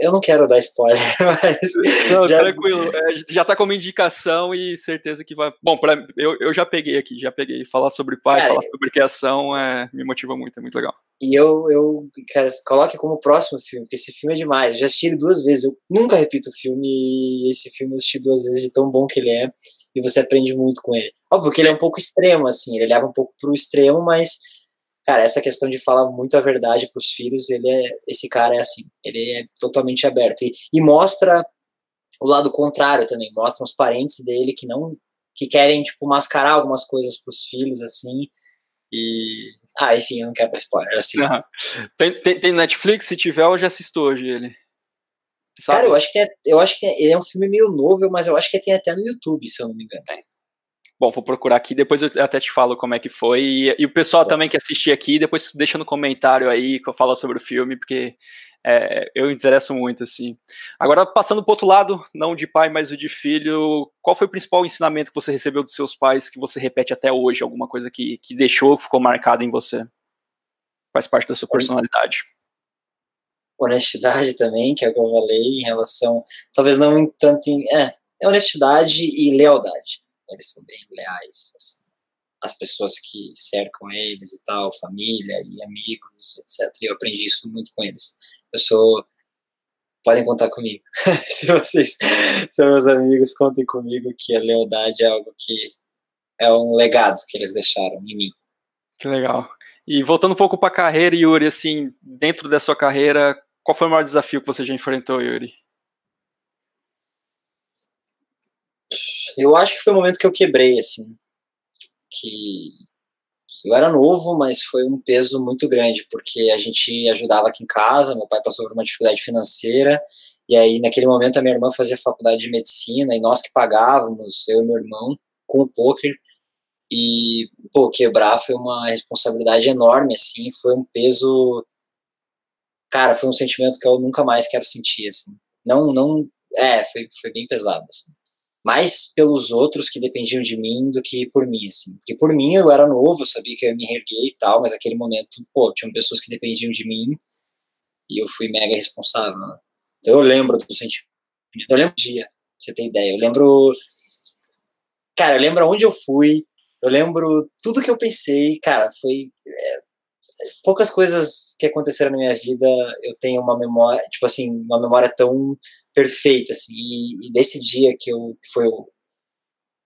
eu não quero dar spoiler, mas. Não, já... tranquilo. É, já tá como indicação e certeza que vai. Bom, pra... eu, eu já peguei aqui, já peguei. Falar sobre pai, cara, falar sobre criação é... me motiva muito, é muito legal. E eu, eu, cara, coloque como próximo filme, porque esse filme é demais. Eu já assisti ele duas vezes, eu nunca repito o filme, e esse filme eu assisti duas vezes de tão bom que ele é, e você aprende muito com ele. Óbvio que ele é um pouco extremo, assim, ele leva um pouco pro extremo, mas cara, essa questão de falar muito a verdade para os filhos, ele é, esse cara é assim, ele é totalmente aberto e, e mostra o lado contrário também, mostra os parentes dele que não, que querem tipo mascarar algumas coisas para os filhos assim. E. Ah, enfim, eu não quero dar spoiler, assista. Tem, tem, tem, Netflix? Se tiver, eu já assisto hoje ele. Sabe? Cara, eu acho que tem, eu acho que tem, ele é um filme meio novo, mas eu acho que tem até no YouTube, se eu não me engano. Tem. Bom, vou procurar aqui, depois eu até te falo como é que foi. E, e o pessoal também que assistir aqui, depois deixa no comentário aí que eu falo sobre o filme, porque é, eu interesso muito, assim. Agora, passando pro outro lado, não de pai, mas o de filho, qual foi o principal ensinamento que você recebeu dos seus pais que você repete até hoje? Alguma coisa que, que deixou, ficou marcado em você? Faz parte da sua personalidade. Honestidade também, que é o que eu falei em relação, talvez não tanto em, é, é honestidade e lealdade eles são bem leais. Assim. As pessoas que cercam eles e tal, família e amigos, etc. E eu aprendi isso muito com eles. Eu sou. Podem contar comigo. Se vocês são meus amigos, contem comigo que a lealdade é algo que é um legado que eles deixaram em mim. Que legal. E voltando um pouco para a carreira, Yuri, assim, dentro da sua carreira, qual foi o maior desafio que você já enfrentou, Yuri? Eu acho que foi o momento que eu quebrei, assim. Que eu era novo, mas foi um peso muito grande, porque a gente ajudava aqui em casa, meu pai passou por uma dificuldade financeira, e aí naquele momento a minha irmã fazia faculdade de medicina, e nós que pagávamos, eu e meu irmão, com o poker, e, pô, quebrar foi uma responsabilidade enorme, assim, foi um peso, cara, foi um sentimento que eu nunca mais quero sentir, assim. Não, não, é, foi, foi bem pesado, assim mais pelos outros que dependiam de mim do que por mim, assim. Porque por mim eu era novo, eu sabia que eu ia me erguer e tal, mas naquele momento, pô, tinham pessoas que dependiam de mim e eu fui mega responsável, né? Então eu lembro do sentimento. Eu lembro do dia, pra você ter ideia. Eu lembro. Cara, eu lembro onde eu fui, eu lembro tudo que eu pensei, cara, foi. É, poucas coisas que aconteceram na minha vida eu tenho uma memória, tipo assim, uma memória tão perfeita, assim, e, e desse dia que eu, que foi o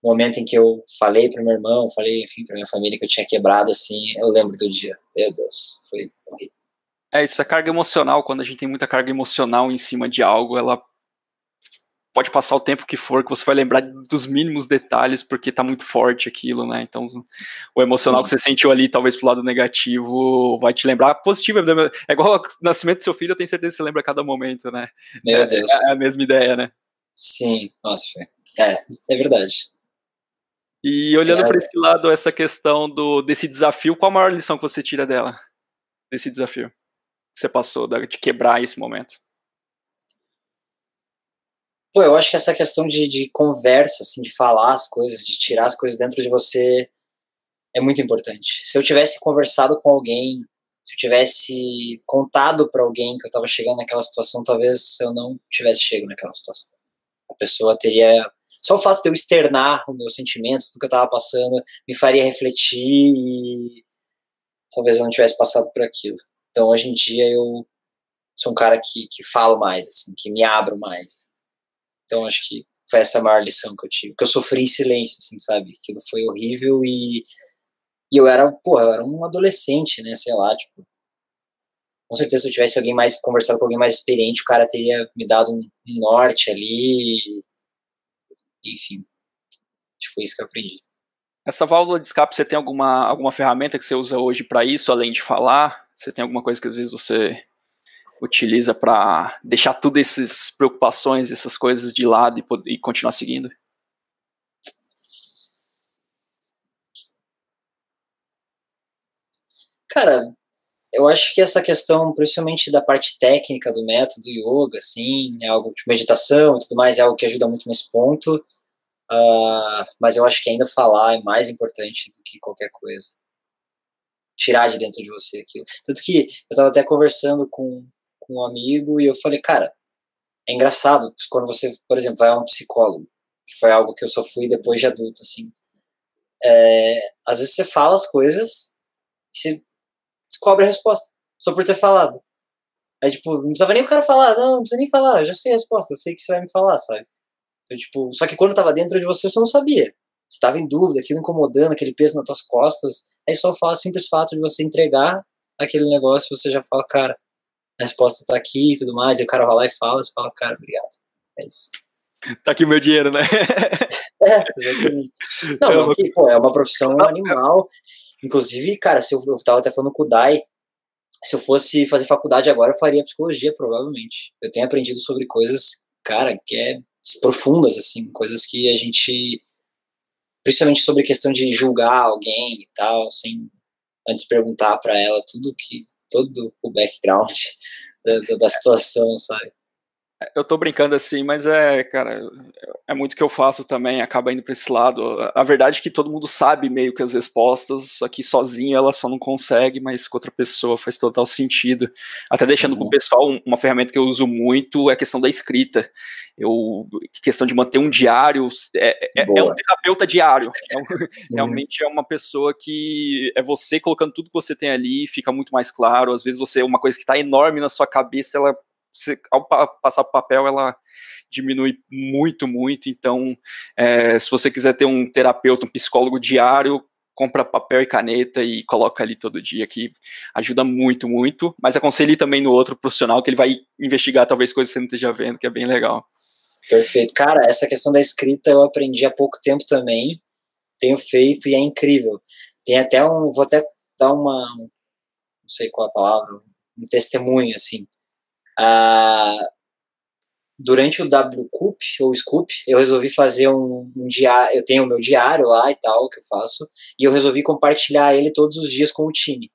momento em que eu falei para meu irmão, falei, enfim, para minha família que eu tinha quebrado, assim, eu lembro do dia, meu Deus, foi horrível. É, isso é carga emocional, quando a gente tem muita carga emocional em cima de algo, ela pode passar o tempo que for, que você vai lembrar dos mínimos detalhes, porque tá muito forte aquilo, né? Então, o emocional Sim. que você sentiu ali, talvez pro lado negativo, vai te lembrar positivo. É igual o nascimento do seu filho, eu tenho certeza que você lembra a cada momento, né? Meu é, Deus. É a mesma ideia, né? Sim, nossa, é, é verdade. E olhando é. para esse lado, essa questão do, desse desafio, qual a maior lição que você tira dela? Desse desafio que você passou, de quebrar esse momento? Pô, eu acho que essa questão de, de conversa, assim, de falar as coisas, de tirar as coisas dentro de você é muito importante. Se eu tivesse conversado com alguém, se eu tivesse contado para alguém que eu estava chegando naquela situação, talvez eu não tivesse chegado naquela situação. A pessoa teria. Só o fato de eu externar o meu sentimento, tudo que eu estava passando, me faria refletir e talvez eu não tivesse passado por aquilo. Então, hoje em dia, eu sou um cara que, que falo mais, assim, que me abro mais. Então acho que foi essa a maior lição que eu tive. Que eu sofri em silêncio, assim, sabe? Aquilo foi horrível e, e eu era, porra, eu era um adolescente, né? Sei lá, tipo. Com certeza, se eu tivesse alguém mais conversado com alguém mais experiente, o cara teria me dado um, norte ali. Enfim, foi isso que eu aprendi. Essa válvula de escape, você tem alguma, alguma ferramenta que você usa hoje para isso, além de falar? Você tem alguma coisa que às vezes você utiliza para deixar tudo essas preocupações, essas coisas de lado e, poder, e continuar seguindo? Cara, eu acho que essa questão, principalmente da parte técnica do método yoga, assim, é algo de meditação e tudo mais, é algo que ajuda muito nesse ponto. Uh, mas eu acho que ainda falar é mais importante do que qualquer coisa. Tirar de dentro de você aquilo. Tanto que eu tava até conversando com, com um amigo e eu falei, cara, é engraçado quando você, por exemplo, vai a um psicólogo, que foi algo que eu só fui depois de adulto, assim. É, às vezes você fala as coisas e você descobre a resposta, só por ter falado. Aí, tipo, não precisava nem o cara falar, não, não precisa nem falar, eu já sei a resposta, eu sei que você vai me falar, sabe? Então, tipo, só que quando tava dentro de você, você não sabia. Você tava em dúvida, aquilo incomodando, aquele peso nas tuas costas. Aí só o simples fato de você entregar aquele negócio, você já fala, cara, a resposta tá aqui e tudo mais. E o cara vai lá e fala, você fala, cara, obrigado. É isso. Tá aqui o meu dinheiro, né? é, exatamente. Não, que, pô, é uma profissão animal. Inclusive, cara, se eu, eu tava até falando com o Dai, se eu fosse fazer faculdade agora, eu faria psicologia, provavelmente. Eu tenho aprendido sobre coisas, cara, que é profundas, assim, coisas que a gente, principalmente sobre questão de julgar alguém e tal, sem antes perguntar para ela tudo que, todo o background da, da situação, sabe? Eu tô brincando assim, mas é, cara, é muito que eu faço também, acaba indo para esse lado. A verdade é que todo mundo sabe meio que as respostas, só que sozinho ela só não consegue, mas com outra pessoa faz total sentido. Até deixando uhum. com o pessoal uma ferramenta que eu uso muito é a questão da escrita. Eu, questão de manter um diário, é, é, é um terapeuta diário. É um, uhum. Realmente é uma pessoa que é você colocando tudo que você tem ali, fica muito mais claro. Às vezes você, uma coisa que está enorme na sua cabeça, ela ao pa passar o papel, ela diminui muito, muito. Então, é, se você quiser ter um terapeuta, um psicólogo diário, compra papel e caneta e coloca ali todo dia, que ajuda muito, muito. Mas aconselhe também no outro profissional, que ele vai investigar talvez coisas que você não esteja vendo, que é bem legal. Perfeito. Cara, essa questão da escrita eu aprendi há pouco tempo também. Tenho feito e é incrível. Tem até um. Vou até dar uma. Não sei qual a palavra. Um testemunho, assim. Ah, durante o WCoop, ou Scoop, eu resolvi fazer um, um diário, eu tenho o meu diário lá e tal, que eu faço, e eu resolvi compartilhar ele todos os dias com o time.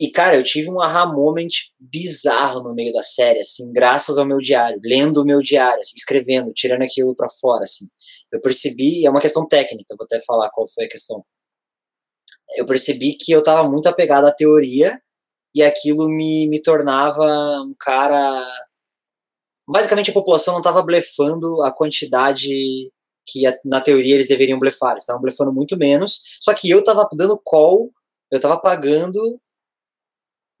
E, cara, eu tive um aha moment bizarro no meio da série, assim, graças ao meu diário, lendo o meu diário, assim, escrevendo, tirando aquilo para fora, assim. Eu percebi, é uma questão técnica, vou até falar qual foi a questão. Eu percebi que eu tava muito apegado à teoria e aquilo me, me tornava um cara. Basicamente, a população não estava blefando a quantidade que na teoria eles deveriam blefar, eles estavam blefando muito menos, só que eu estava dando call, eu estava pagando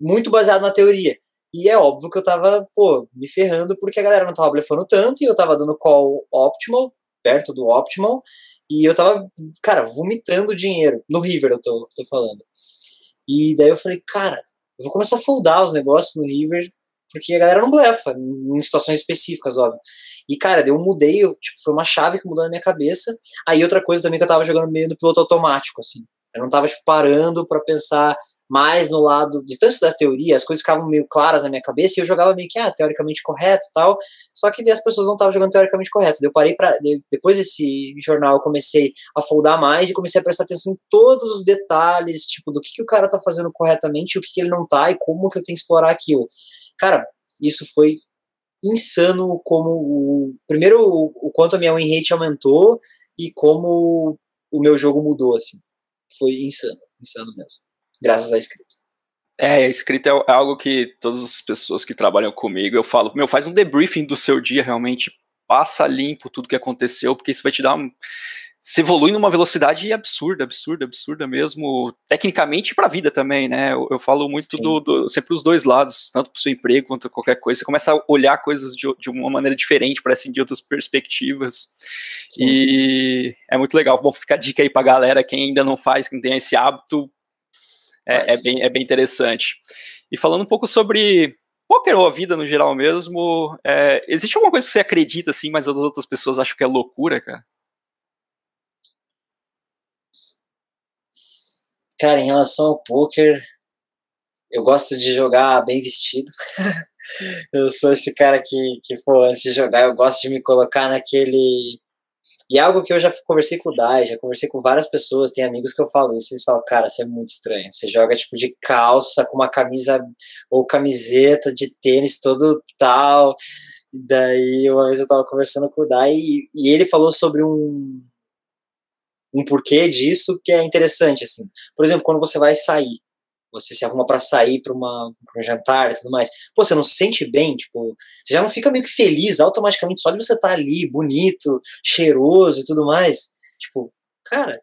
muito baseado na teoria. E é óbvio que eu estava pô, me ferrando porque a galera não estava blefando tanto e eu estava dando call optimal, perto do optimal, e eu estava cara, vomitando dinheiro. No River eu tô, tô falando. E daí eu falei, cara, eu vou começar a foldar os negócios no River, porque a galera não blefa, em situações específicas, óbvio. E, cara, eu mudei, eu, tipo, foi uma chave que mudou na minha cabeça. Aí outra coisa também que eu tava jogando meio no piloto automático, assim. Eu não tava, tipo, parando para pensar mais no lado de tanto da teoria, as coisas ficavam meio claras na minha cabeça e eu jogava meio que, ah, teoricamente correto e tal, só que as pessoas não estavam jogando teoricamente correto. Eu parei para depois desse jornal eu comecei a foldar mais e comecei a prestar atenção em todos os detalhes, tipo, do que, que o cara tá fazendo corretamente, o que, que ele não tá e como que eu tenho que explorar aquilo. Cara, isso foi insano como o primeiro o quanto a minha win rate aumentou e como o meu jogo mudou assim. Foi insano, insano mesmo graças à escrita. É, a escrita é, é algo que todas as pessoas que trabalham comigo, eu falo, meu, faz um debriefing do seu dia realmente, passa limpo tudo que aconteceu, porque isso vai te dar um, se evolui numa velocidade absurda, absurda, absurda mesmo, tecnicamente para a vida também, né? Eu, eu falo muito do, do, sempre os dois lados, tanto para o seu emprego quanto qualquer coisa. Você começa a olhar coisas de, de uma maneira diferente, parece de outras perspectivas. Sim. E é muito legal. Bom, fica a dica aí para galera, quem ainda não faz, quem tem esse hábito, é, é, bem, é bem interessante. E falando um pouco sobre poker ou a vida no geral mesmo, é, existe alguma coisa que você acredita assim, mas as outras pessoas acham que é loucura, cara? Cara, em relação ao poker, eu gosto de jogar bem vestido. eu sou esse cara que, que, pô, antes de jogar, eu gosto de me colocar naquele e é algo que eu já conversei com o Dai, já conversei com várias pessoas, tem amigos que eu falo isso, eles falam, cara, isso é muito estranho. Você joga tipo de calça com uma camisa ou camiseta de tênis todo tal. E daí, uma vez eu tava conversando com o Dai e, e ele falou sobre um, um porquê disso que é interessante, assim. Por exemplo, quando você vai sair, você se arruma para sair para um jantar e tudo mais. Pô, você não se sente bem, tipo, você já não fica meio que feliz automaticamente só de você estar tá ali, bonito, cheiroso e tudo mais. Tipo, cara,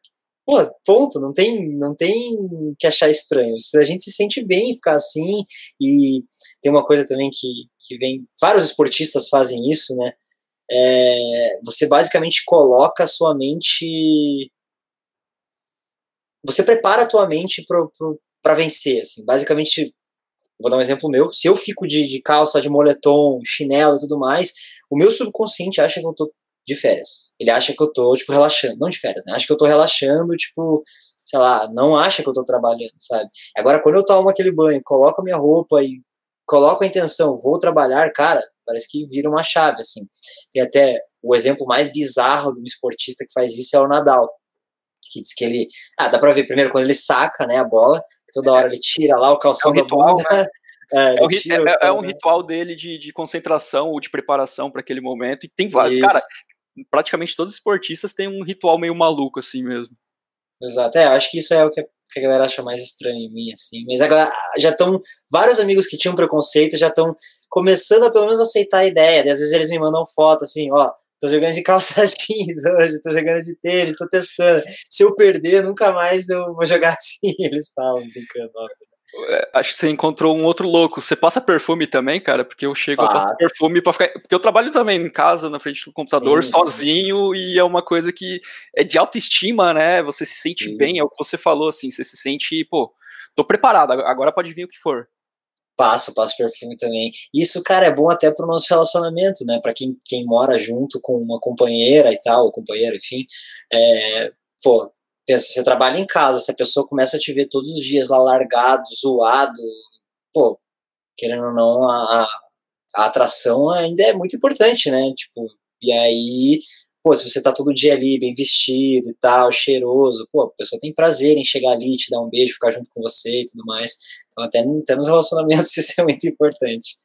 pô, ponto, não tem, não tem que achar estranho. A gente se sente bem ficar assim, e tem uma coisa também que, que vem, vários esportistas fazem isso, né? É, você basicamente coloca a sua mente. Você prepara a tua mente para vencer, assim. Basicamente, vou dar um exemplo meu. Se eu fico de, de calça, de moletom, chinelo e tudo mais, o meu subconsciente acha que eu tô de férias. Ele acha que eu tô, tipo, relaxando. Não de férias, né? Acha que eu tô relaxando, tipo, sei lá, não acha que eu tô trabalhando, sabe? Agora, quando eu tomo aquele banho, coloco a minha roupa e coloco a intenção, vou trabalhar, cara, parece que vira uma chave, assim. Tem até o exemplo mais bizarro de um esportista que faz isso é o Nadal, que diz que ele, ah, dá pra ver primeiro quando ele saca, né, a bola, toda hora ele tira lá o calção é um ritual, da bunda, né? É, é, é, é, um ritual dele de, de concentração ou de preparação para aquele momento. E tem vários. Cara, praticamente todos os esportistas têm um ritual meio maluco assim mesmo. Exato, é, acho que isso é o que a galera acha mais estranho em mim, assim. Mas agora já estão. Vários amigos que tinham preconceito já estão começando a pelo menos aceitar a ideia. E às vezes eles me mandam foto assim, ó. Tô jogando de calça jeans hoje, tô jogando de tênis, tô testando. Se eu perder, nunca mais eu vou jogar assim. Eles falam, brincando. É, acho que você encontrou um outro louco. Você passa perfume também, cara? Porque eu chego a passar perfume para ficar. Porque eu trabalho também em casa, na frente do computador, sim, sozinho, e é uma coisa que é de autoestima, né? Você se sente Isso. bem, é o que você falou, assim. Você se sente, pô, tô preparado, agora pode vir o que for. Passo, passo perfume também. Isso, cara, é bom até pro nosso relacionamento, né? Para quem, quem mora junto com uma companheira e tal, ou companheiro, enfim. É, pô, pensa, você trabalha em casa, se a pessoa começa a te ver todos os dias lá largado, zoado, pô, querendo ou não, a, a atração ainda é muito importante, né? Tipo, e aí, pô, se você tá todo dia ali, bem vestido e tal, cheiroso, pô, a pessoa tem prazer em chegar ali, te dar um beijo, ficar junto com você e tudo mais. Então, até, até nos relacionamentos isso é muito importante.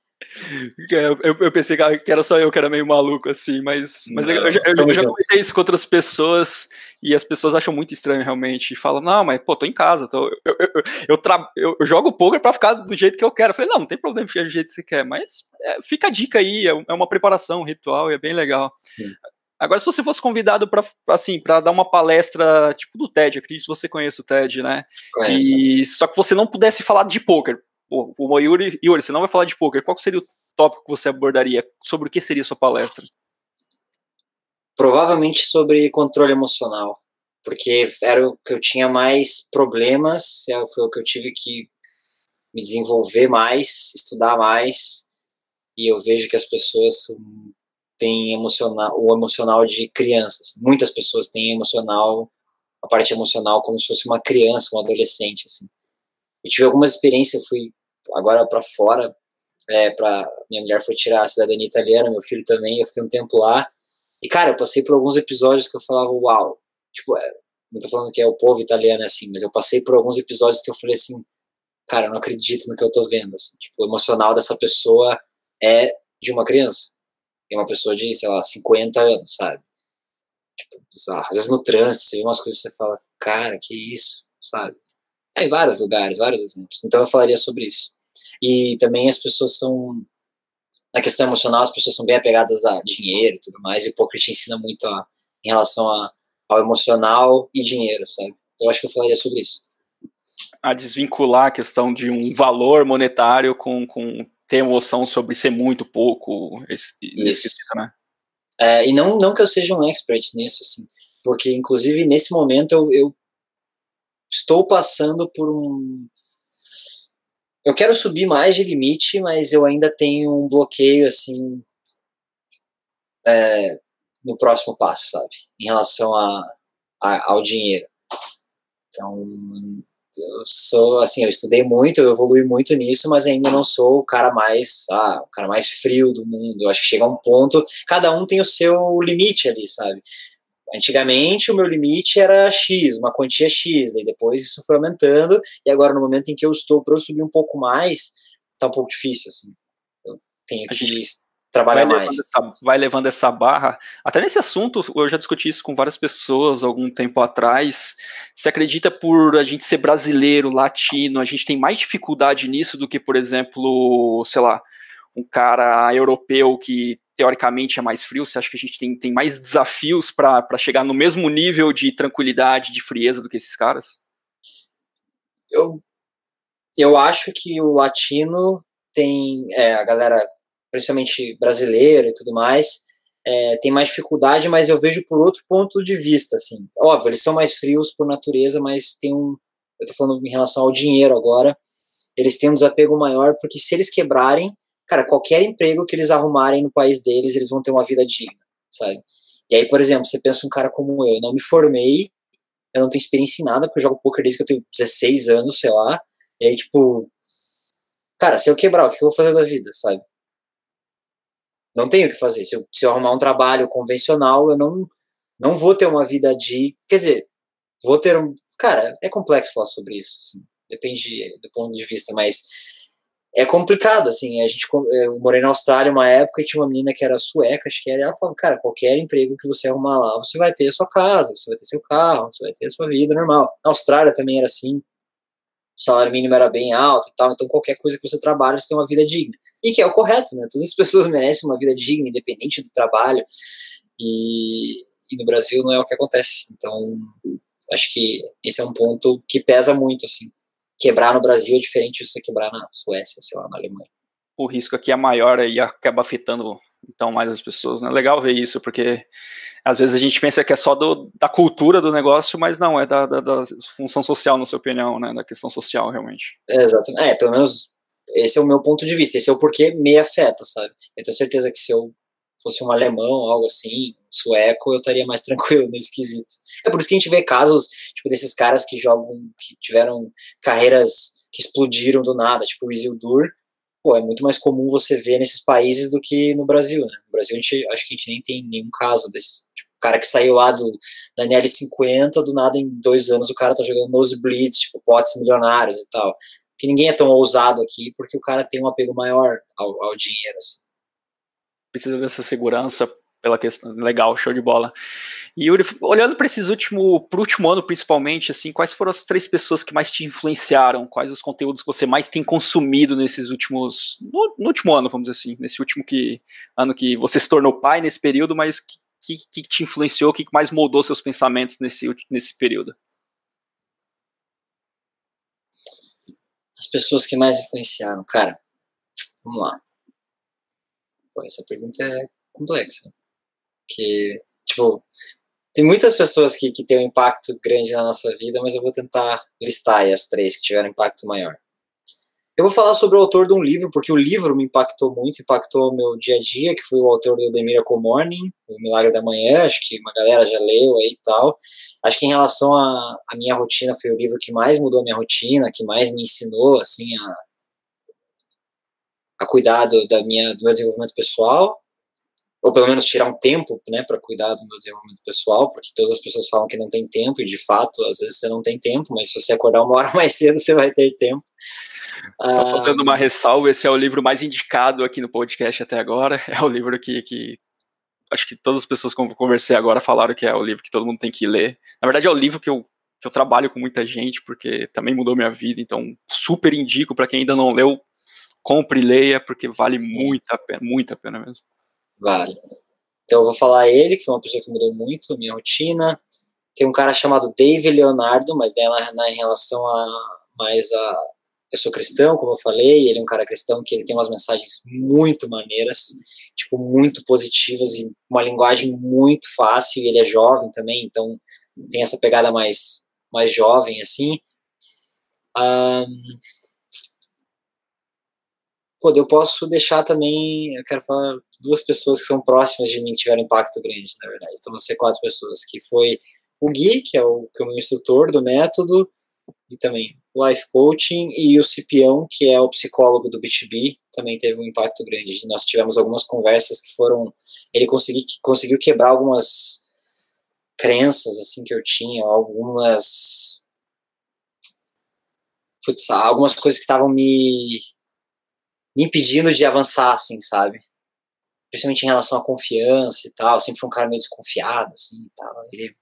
É, eu, eu, pensei que era só eu que era meio maluco, assim, mas, mas não, eu, já, eu, eu já comentei isso com outras pessoas e as pessoas acham muito estranho realmente. E falam, não, mas pô, tô em casa, tô, eu, eu, eu, tra, eu, jogo poker pra ficar do jeito que eu quero. Eu falei, não, não tem problema ficar do jeito que você quer, mas é, fica a dica aí, é, é uma preparação, um ritual, e é bem legal. Sim. Agora, se você fosse convidado para assim, para dar uma palestra tipo do TED, acredito que você conhece o TED, né? Conheço. E só que você não pudesse falar de poker, Pô, o Yuri, Yuri, você não vai falar de poker, qual seria o tópico que você abordaria? Sobre o que seria a sua palestra? Provavelmente sobre controle emocional, porque era o que eu tinha mais problemas, é, foi o que eu tive que me desenvolver mais, estudar mais, e eu vejo que as pessoas têm emocional, o emocional de crianças. Muitas pessoas têm emocional, a parte emocional como se fosse uma criança, um adolescente, assim. Eu tive algumas experiências, fui agora para fora, é, pra, minha mulher foi tirar a cidadania italiana, meu filho também, eu fiquei um tempo lá, e cara, eu passei por alguns episódios que eu falava, uau, tipo, é, não tô falando que é o povo italiano assim, mas eu passei por alguns episódios que eu falei assim, cara, eu não acredito no que eu tô vendo, assim, tipo, o emocional dessa pessoa é de uma criança, é uma pessoa de, sei lá, 50 anos, sabe? Tipo, bizarro. Às vezes no trânsito, você vê umas coisas que você fala, cara, que isso, sabe? É, em vários lugares, vários exemplos. Então eu falaria sobre isso. E também as pessoas são. Na questão emocional, as pessoas são bem apegadas a dinheiro e tudo mais, e o poker te ensina muito a, em relação a, ao emocional e dinheiro, sabe? Então eu acho que eu falaria sobre isso. A desvincular a questão de um valor monetário com, com ter emoção sobre ser muito pouco, esse, isso. né? É, e não, não que eu seja um expert nisso, assim, porque inclusive nesse momento eu, eu estou passando por um. Eu quero subir mais de limite, mas eu ainda tenho um bloqueio assim é, no próximo passo, sabe? Em relação a, a, ao dinheiro. Então, eu sou assim, eu estudei muito, eu evolui muito nisso, mas ainda não sou o cara mais, ah, o cara mais frio do mundo. Eu acho que chega um ponto, cada um tem o seu limite ali, sabe? Antigamente o meu limite era X, uma quantia X, e depois isso foi aumentando, e agora no momento em que eu estou para eu subir um pouco mais, tá um pouco difícil, assim. Eu tenho que trabalhar vai mais. Levando essa, vai levando essa barra. Até nesse assunto, eu já discuti isso com várias pessoas algum tempo atrás. Você acredita por a gente ser brasileiro, latino, a gente tem mais dificuldade nisso do que, por exemplo, sei lá, um cara europeu que teoricamente é mais frio? Você acha que a gente tem, tem mais desafios para chegar no mesmo nível de tranquilidade, de frieza do que esses caras? Eu, eu acho que o latino tem. É, a galera principalmente brasileiro e tudo mais, é, tem mais dificuldade, mas eu vejo por outro ponto de vista, assim. Óbvio, eles são mais frios por natureza, mas tem um, eu tô falando em relação ao dinheiro agora, eles têm um desapego maior, porque se eles quebrarem, cara, qualquer emprego que eles arrumarem no país deles, eles vão ter uma vida digna, sabe? E aí, por exemplo, você pensa um cara como eu, eu não me formei, eu não tenho experiência em nada, porque eu jogo poker desde que eu tenho 16 anos, sei lá, e aí, tipo, cara, se eu quebrar, o que eu vou fazer da vida, sabe? Não tenho o que fazer. Se eu, se eu arrumar um trabalho convencional, eu não, não vou ter uma vida de. Quer dizer, vou ter um. Cara, é complexo falar sobre isso. Assim, depende do ponto de vista, mas é complicado, assim, a gente, eu morei na Austrália uma época e tinha uma menina que era sueca, acho que era, e ela falava, cara, qualquer emprego que você arrumar lá, você vai ter a sua casa, você vai ter seu carro, você vai ter a sua vida normal. Na Austrália também era assim, o salário mínimo era bem alto e tal, então qualquer coisa que você trabalha, você tem uma vida digna. E que é o correto, né? Todas as pessoas merecem uma vida digna, independente do trabalho, e, e no Brasil não é o que acontece. Então, acho que esse é um ponto que pesa muito, assim. Quebrar no Brasil é diferente de você quebrar na Suécia, sei lá, na Alemanha. O risco aqui é maior e acaba afetando então mais as pessoas, né? Legal ver isso, porque às vezes a gente pensa que é só do, da cultura do negócio, mas não, é da, da, da, função social, na sua opinião, né? Da questão social, realmente. É. É, pelo menos esse é o meu ponto de vista, esse é o porquê me afeta, sabe? Eu tenho certeza que se eu fosse um alemão, algo assim, sueco, eu estaria mais tranquilo nesse quesito. É por isso que a gente vê casos, tipo, desses caras que jogam, que tiveram carreiras que explodiram do nada, tipo o Isildur, pô, é muito mais comum você ver nesses países do que no Brasil, né? No Brasil, a gente, acho que a gente nem tem nenhum caso desse. Tipo, o cara que saiu lá do, da NL50, do nada, em dois anos, o cara tá jogando nosebleeds, tipo, potes milionários e tal. Que ninguém é tão ousado aqui, porque o cara tem um apego maior ao, ao dinheiro, assim. Precisa dessa segurança pela questão. Legal, show de bola. E Yuri, olhando para esses último, pro último ano principalmente, assim, quais foram as três pessoas que mais te influenciaram? Quais os conteúdos que você mais tem consumido nesses últimos, no, no último ano, vamos dizer assim, nesse último que, ano que você se tornou pai nesse período, mas que, que, que te influenciou, o que mais moldou seus pensamentos nesse, nesse período? As pessoas que mais influenciaram, cara, vamos lá. Pô, essa pergunta é complexa que, tipo, tem muitas pessoas que, que têm um impacto grande na nossa vida, mas eu vou tentar listar aí as três que tiveram impacto maior. Eu vou falar sobre o autor de um livro, porque o livro me impactou muito, impactou o meu dia a dia, que foi o autor do The Miracle Morning, O Milagre da Manhã, acho que uma galera já leu aí e tal. Acho que em relação à minha rotina, foi o livro que mais mudou a minha rotina, que mais me ensinou, assim, a, a cuidar do, da minha, do meu desenvolvimento pessoal ou pelo menos tirar um tempo, né, para cuidar do meu desenvolvimento pessoal, porque todas as pessoas falam que não tem tempo e de fato, às vezes você não tem tempo, mas se você acordar uma hora mais cedo, você vai ter tempo. Só ah, fazendo uma ressalva, esse é o livro mais indicado aqui no podcast até agora, é o livro que, que acho que todas as pessoas que eu conversei agora falaram que é o livro que todo mundo tem que ler. Na verdade é o livro que eu, que eu trabalho com muita gente, porque também mudou minha vida, então super indico para quem ainda não leu, compre e leia, porque vale muito a pena, muito a pena mesmo. Vale. Então eu vou falar ele, que foi uma pessoa que mudou muito minha rotina. Tem um cara chamado Dave Leonardo, mas daí na, na, em relação a mais a. Eu sou cristão, como eu falei, ele é um cara cristão que ele tem umas mensagens muito maneiras, tipo, muito positivas e uma linguagem muito fácil, ele é jovem também, então tem essa pegada mais, mais jovem, assim. Um, pô, eu posso deixar também, eu quero falar duas pessoas que são próximas de mim que tiveram impacto grande, na verdade. Então vão ser quatro pessoas, que foi o Gui, que é o, que é o meu instrutor do método, e também Life Coaching, e o Cipião, que é o psicólogo do B2B, também teve um impacto grande. Nós tivemos algumas conversas que foram, ele consegui, conseguiu quebrar algumas crenças, assim, que eu tinha, algumas putz, algumas coisas que estavam me me impedindo de avançar, assim, sabe? principalmente em relação à confiança e tal. Sempre foi um cara meio desconfiado, assim, e tal. Ele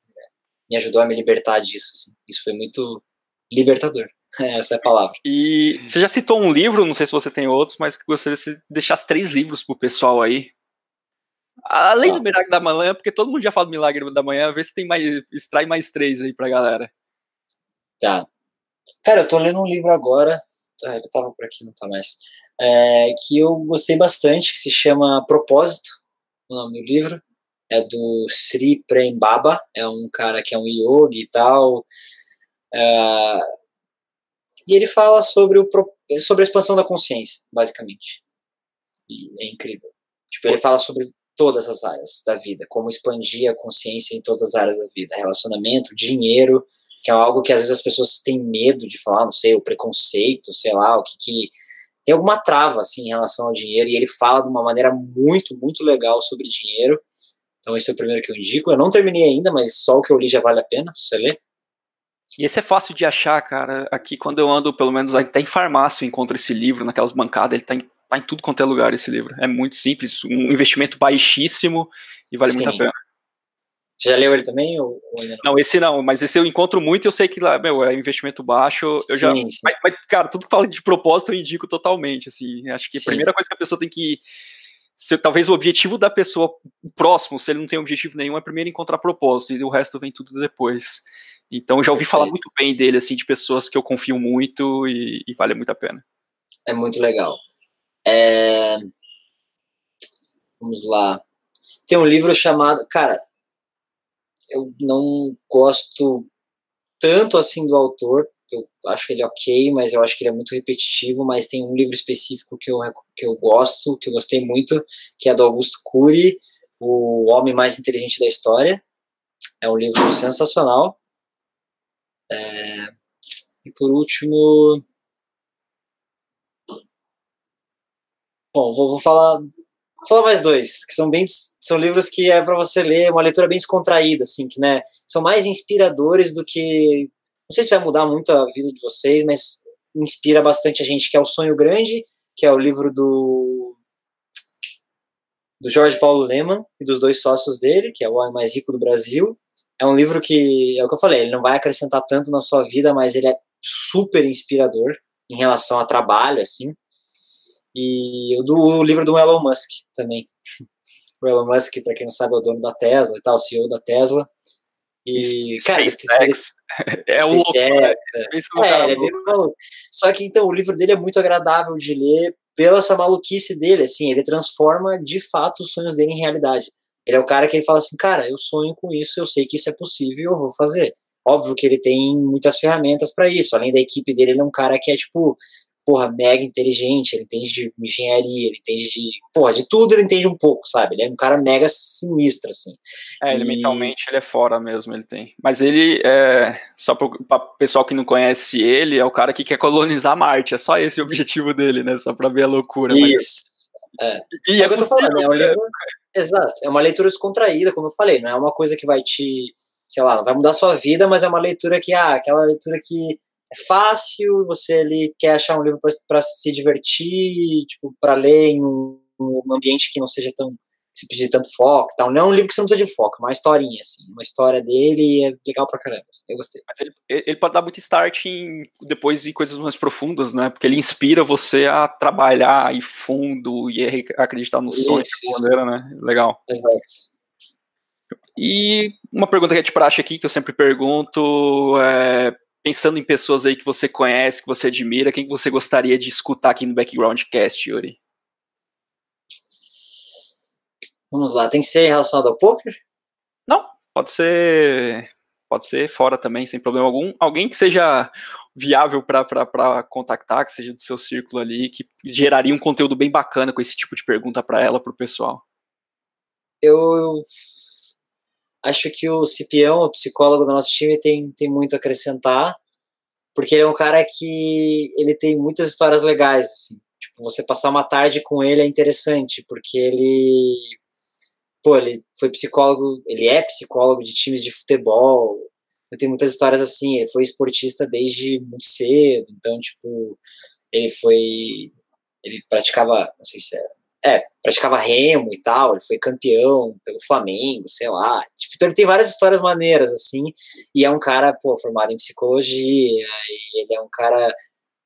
me ajudou a me libertar disso, assim. Isso foi muito libertador. Essa é a palavra. E você já citou um livro, não sei se você tem outros, mas que gostaria de deixasse três livros pro pessoal aí. Além ah. do Milagre da Manhã, porque todo mundo já fala do Milagre da Manhã, vê se tem mais, extrai mais três aí pra galera. Tá. Cara, eu tô lendo um livro agora, tá, ele tava por aqui, não tá mais, é, que eu gostei bastante, que se chama Propósito, o nome do livro, é do Sri Prem Baba, é um cara que é um yogi e tal, é, e ele fala sobre, o, sobre a expansão da consciência, basicamente. E é incrível. Tipo, ele fala sobre todas as áreas da vida, como expandir a consciência em todas as áreas da vida, relacionamento, dinheiro, que é algo que às vezes as pessoas têm medo de falar, não sei, o preconceito, sei lá, o que, que tem alguma trava assim em relação ao dinheiro e ele fala de uma maneira muito, muito legal sobre dinheiro. Então esse é o primeiro que eu indico. Eu não terminei ainda, mas só o que eu li já vale a pena você ler. E esse é fácil de achar, cara. Aqui, quando eu ando, pelo menos até em farmácia, eu encontro esse livro, naquelas bancadas, ele tá em, tá em tudo quanto é lugar, esse livro. É muito simples, um investimento baixíssimo e vale Sim. muito a pena. Você já leu ele também? Ou, ou não? não? esse não, mas esse eu encontro muito e eu sei que lá, meu, é investimento baixo. Sim, eu já, sim. Mas, mas, cara, tudo que fala de propósito eu indico totalmente, assim. Acho que sim. a primeira coisa que a pessoa tem que se, talvez o objetivo da pessoa próximo, se ele não tem objetivo nenhum, é primeiro encontrar propósito e o resto vem tudo depois. Então eu já ouvi falar muito bem dele, assim, de pessoas que eu confio muito e, e vale muito a pena. É muito legal. É... Vamos lá. Tem um livro chamado. Cara, eu não gosto tanto assim do autor, eu acho ele ok, mas eu acho que ele é muito repetitivo, mas tem um livro específico que eu, que eu gosto, que eu gostei muito, que é do Augusto Cury, O Homem Mais Inteligente da História. É um livro sensacional. É, e por último. Bom, vou, vou falar Vou falar mais dois, que são bem são livros que é para você ler, uma leitura bem descontraída, assim, que né, são mais inspiradores do que não sei se vai mudar muito a vida de vocês, mas inspira bastante a gente, que é o Sonho Grande, que é o livro do do Jorge Paulo Leman e dos dois sócios dele, que é o homem mais rico do Brasil, é um livro que, é o que eu falei, ele não vai acrescentar tanto na sua vida, mas ele é super inspirador em relação a trabalho, assim. E o, do, o livro do Elon Musk também. O Elon Musk, para quem não sabe, é o dono da Tesla e tal, o CEO da Tesla. E, cara, SpaceX. é um louco. Né? É, é ele é bem maluco. Só que, então, o livro dele é muito agradável de ler pela essa maluquice dele, assim, ele transforma de fato os sonhos dele em realidade. Ele é o cara que ele fala assim, cara, eu sonho com isso, eu sei que isso é possível, eu vou fazer. Óbvio que ele tem muitas ferramentas para isso. Além da equipe dele, ele é um cara que é tipo, porra, mega inteligente, ele entende de engenharia, ele entende de, porra, de tudo ele entende um pouco, sabe? Ele é um cara mega sinistro, assim. É, ele e... mentalmente ele é fora mesmo, ele tem. Mas ele, é, só para o pessoal que não conhece ele, é o cara que quer colonizar Marte, é só esse o objetivo dele, né? Só para ver a loucura. Isso. Mas... É. E é, é o que eu tô falando, é um livro Exato, é uma leitura descontraída, como eu falei, não é uma coisa que vai te, sei lá, não vai mudar sua vida, mas é uma leitura que, ah, aquela leitura que é fácil, você ali quer achar um livro para se divertir, tipo, para ler em um, um, ambiente que não seja tão se pedir tanto foco tal. Não é um livro que você não precisa de foco, é uma historinha, assim. Uma história dele é legal pra caramba. Assim, eu gostei. Mas ele, ele pode dar muito start em, depois em coisas mais profundas, né? Porque ele inspira você a trabalhar e fundo e acreditar nos sonhos de maneira, né? Legal. Exato. E uma pergunta que é de praxe aqui, que eu sempre pergunto, é, pensando em pessoas aí que você conhece, que você admira, quem você gostaria de escutar aqui no Background Cast, Yuri? Vamos lá, tem que ser relacionado ao poker? Não, pode ser pode ser fora também, sem problema algum. Alguém que seja viável para contactar, que seja do seu círculo ali, que geraria um conteúdo bem bacana com esse tipo de pergunta para ela, para o pessoal. Eu acho que o Cipião, o psicólogo do nosso time, tem, tem muito a acrescentar, porque ele é um cara que ele tem muitas histórias legais, assim. Tipo, você passar uma tarde com ele é interessante, porque ele pô, ele foi psicólogo, ele é psicólogo de times de futebol. Tem muitas histórias assim, ele foi esportista desde muito cedo, então, tipo, ele foi. Ele praticava, não sei se é é, praticava remo e tal, ele foi campeão pelo Flamengo, sei lá. Tipo, então ele tem várias histórias maneiras, assim, e é um cara, pô, formado em psicologia, e ele é um cara.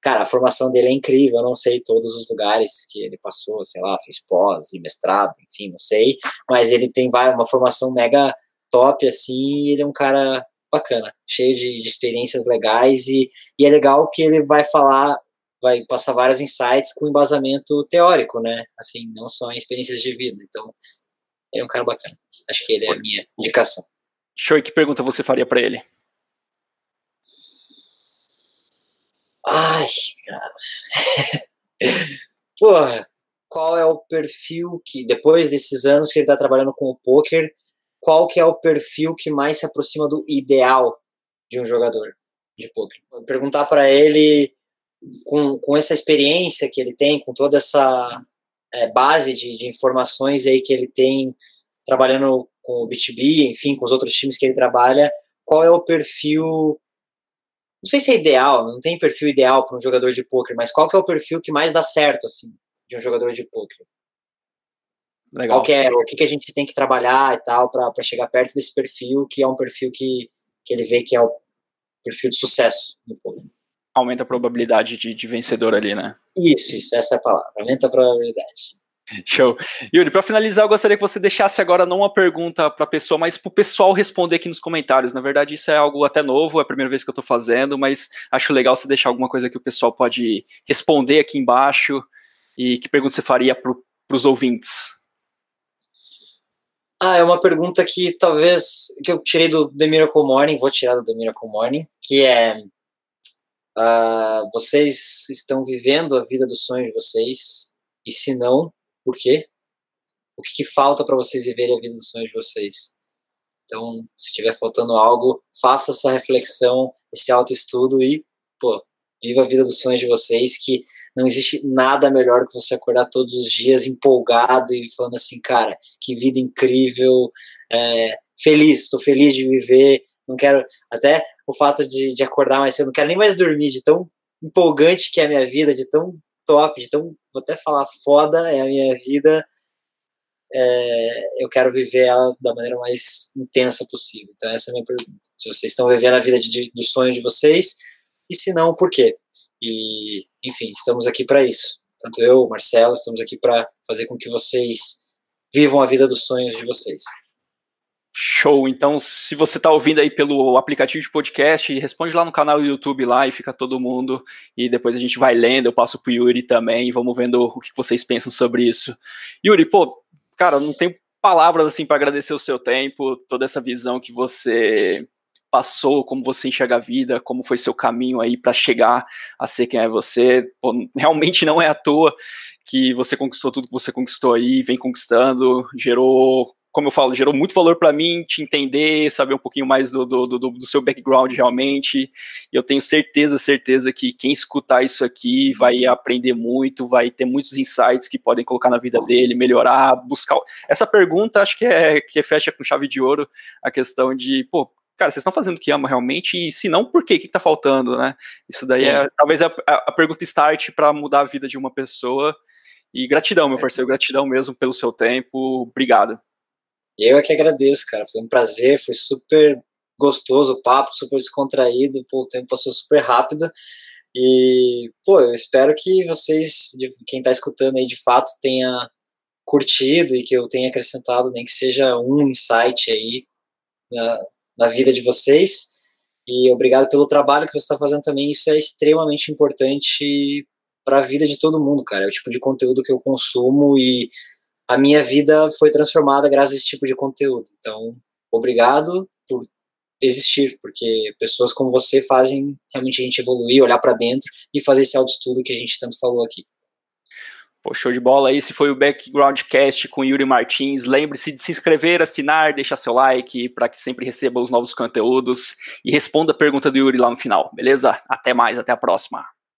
Cara, a formação dele é incrível, eu não sei todos os lugares que ele passou, sei lá, fez pós e mestrado, enfim, não sei, mas ele tem uma formação mega top, assim, e ele é um cara bacana, cheio de, de experiências legais, e, e é legal que ele vai falar vai passar vários insights com embasamento teórico, né? Assim, não só em experiências de vida. Então, ele é um cara bacana. Acho que ele é a minha indicação. Show, e que pergunta você faria para ele? Ai, cara. Porra, qual é o perfil que, depois desses anos que ele tá trabalhando com o poker, qual que é o perfil que mais se aproxima do ideal de um jogador de poker? Perguntar para ele com, com essa experiência que ele tem, com toda essa é, base de, de informações aí que ele tem trabalhando com o BTB, enfim, com os outros times que ele trabalha, qual é o perfil não sei se é ideal, não tem perfil ideal para um jogador de poker, mas qual que é o perfil que mais dá certo assim de um jogador de poker? Legal. Qual que é, o que, que a gente tem que trabalhar e tal para chegar perto desse perfil que é um perfil que, que ele vê que é o perfil de sucesso no poker aumenta a probabilidade de, de vencedor ali, né? Isso, isso, essa é a palavra. Aumenta a probabilidade. Show. Yuri, para finalizar, eu gostaria que você deixasse agora não uma pergunta para a pessoa, mas para o pessoal responder aqui nos comentários. Na verdade, isso é algo até novo, é a primeira vez que eu estou fazendo, mas acho legal você deixar alguma coisa que o pessoal pode responder aqui embaixo. E que pergunta você faria para os ouvintes? Ah, é uma pergunta que talvez que eu tirei do The Miracle Morning, vou tirar do The Miracle Morning, que é Uh, vocês estão vivendo a vida dos sonhos de vocês? E se não, por quê? O que, que falta para vocês viverem a vida dos sonhos de vocês? Então, se estiver faltando algo, faça essa reflexão, esse autoestudo e, pô, viva a vida dos sonhos de vocês, que não existe nada melhor que você acordar todos os dias empolgado e falando assim, cara, que vida incrível, é, feliz, estou feliz de viver, não quero, até o fato de, de acordar mais cedo, não quero nem mais dormir, de tão empolgante que é a minha vida, de tão top, de tão, vou até falar foda é a minha vida, é, eu quero viver ela da maneira mais intensa possível. Então essa é a minha pergunta. Se vocês estão vivendo a vida de, de, dos sonhos de vocês, e se não, por quê? E, enfim, estamos aqui para isso. Tanto eu, Marcelo, estamos aqui para fazer com que vocês vivam a vida dos sonhos de vocês. Show. Então, se você está ouvindo aí pelo aplicativo de podcast, responde lá no canal do YouTube lá e fica todo mundo. E depois a gente vai lendo, eu passo pro Yuri também vamos vendo o que vocês pensam sobre isso. Yuri, pô, cara, não tenho palavras assim para agradecer o seu tempo, toda essa visão que você passou, como você enxerga a vida, como foi seu caminho aí para chegar a ser quem é você. Pô, realmente não é à toa que você conquistou tudo que você conquistou aí, vem conquistando, gerou como eu falo, gerou muito valor para mim te entender, saber um pouquinho mais do, do, do, do, seu background realmente. E eu tenho certeza, certeza que quem escutar isso aqui vai aprender muito, vai ter muitos insights que podem colocar na vida dele, melhorar, buscar. Essa pergunta acho que é que fecha com chave de ouro a questão de, pô, cara, vocês estão fazendo o que ama realmente? E se não, por quê? O que está faltando, né? Isso daí Sim. é talvez a, a, a pergunta start para mudar a vida de uma pessoa. E gratidão, meu parceiro, gratidão mesmo pelo seu tempo. Obrigado. Eu é que agradeço, cara. Foi um prazer, foi super gostoso o papo, super descontraído, pô, o tempo passou super rápido. E, pô, eu espero que vocês, quem tá escutando aí de fato, tenha curtido e que eu tenha acrescentado, nem que seja um insight aí na, na vida de vocês. E obrigado pelo trabalho que você está fazendo também. Isso é extremamente importante para a vida de todo mundo, cara. É o tipo de conteúdo que eu consumo e a minha vida foi transformada graças a esse tipo de conteúdo. Então, obrigado por existir, porque pessoas como você fazem realmente a gente evoluir, olhar para dentro e fazer esse autoestudo que a gente tanto falou aqui. Pô, show de bola. Esse foi o Backgroundcast com Yuri Martins. Lembre-se de se inscrever, assinar, deixar seu like para que sempre receba os novos conteúdos e responda a pergunta do Yuri lá no final, beleza? Até mais, até a próxima.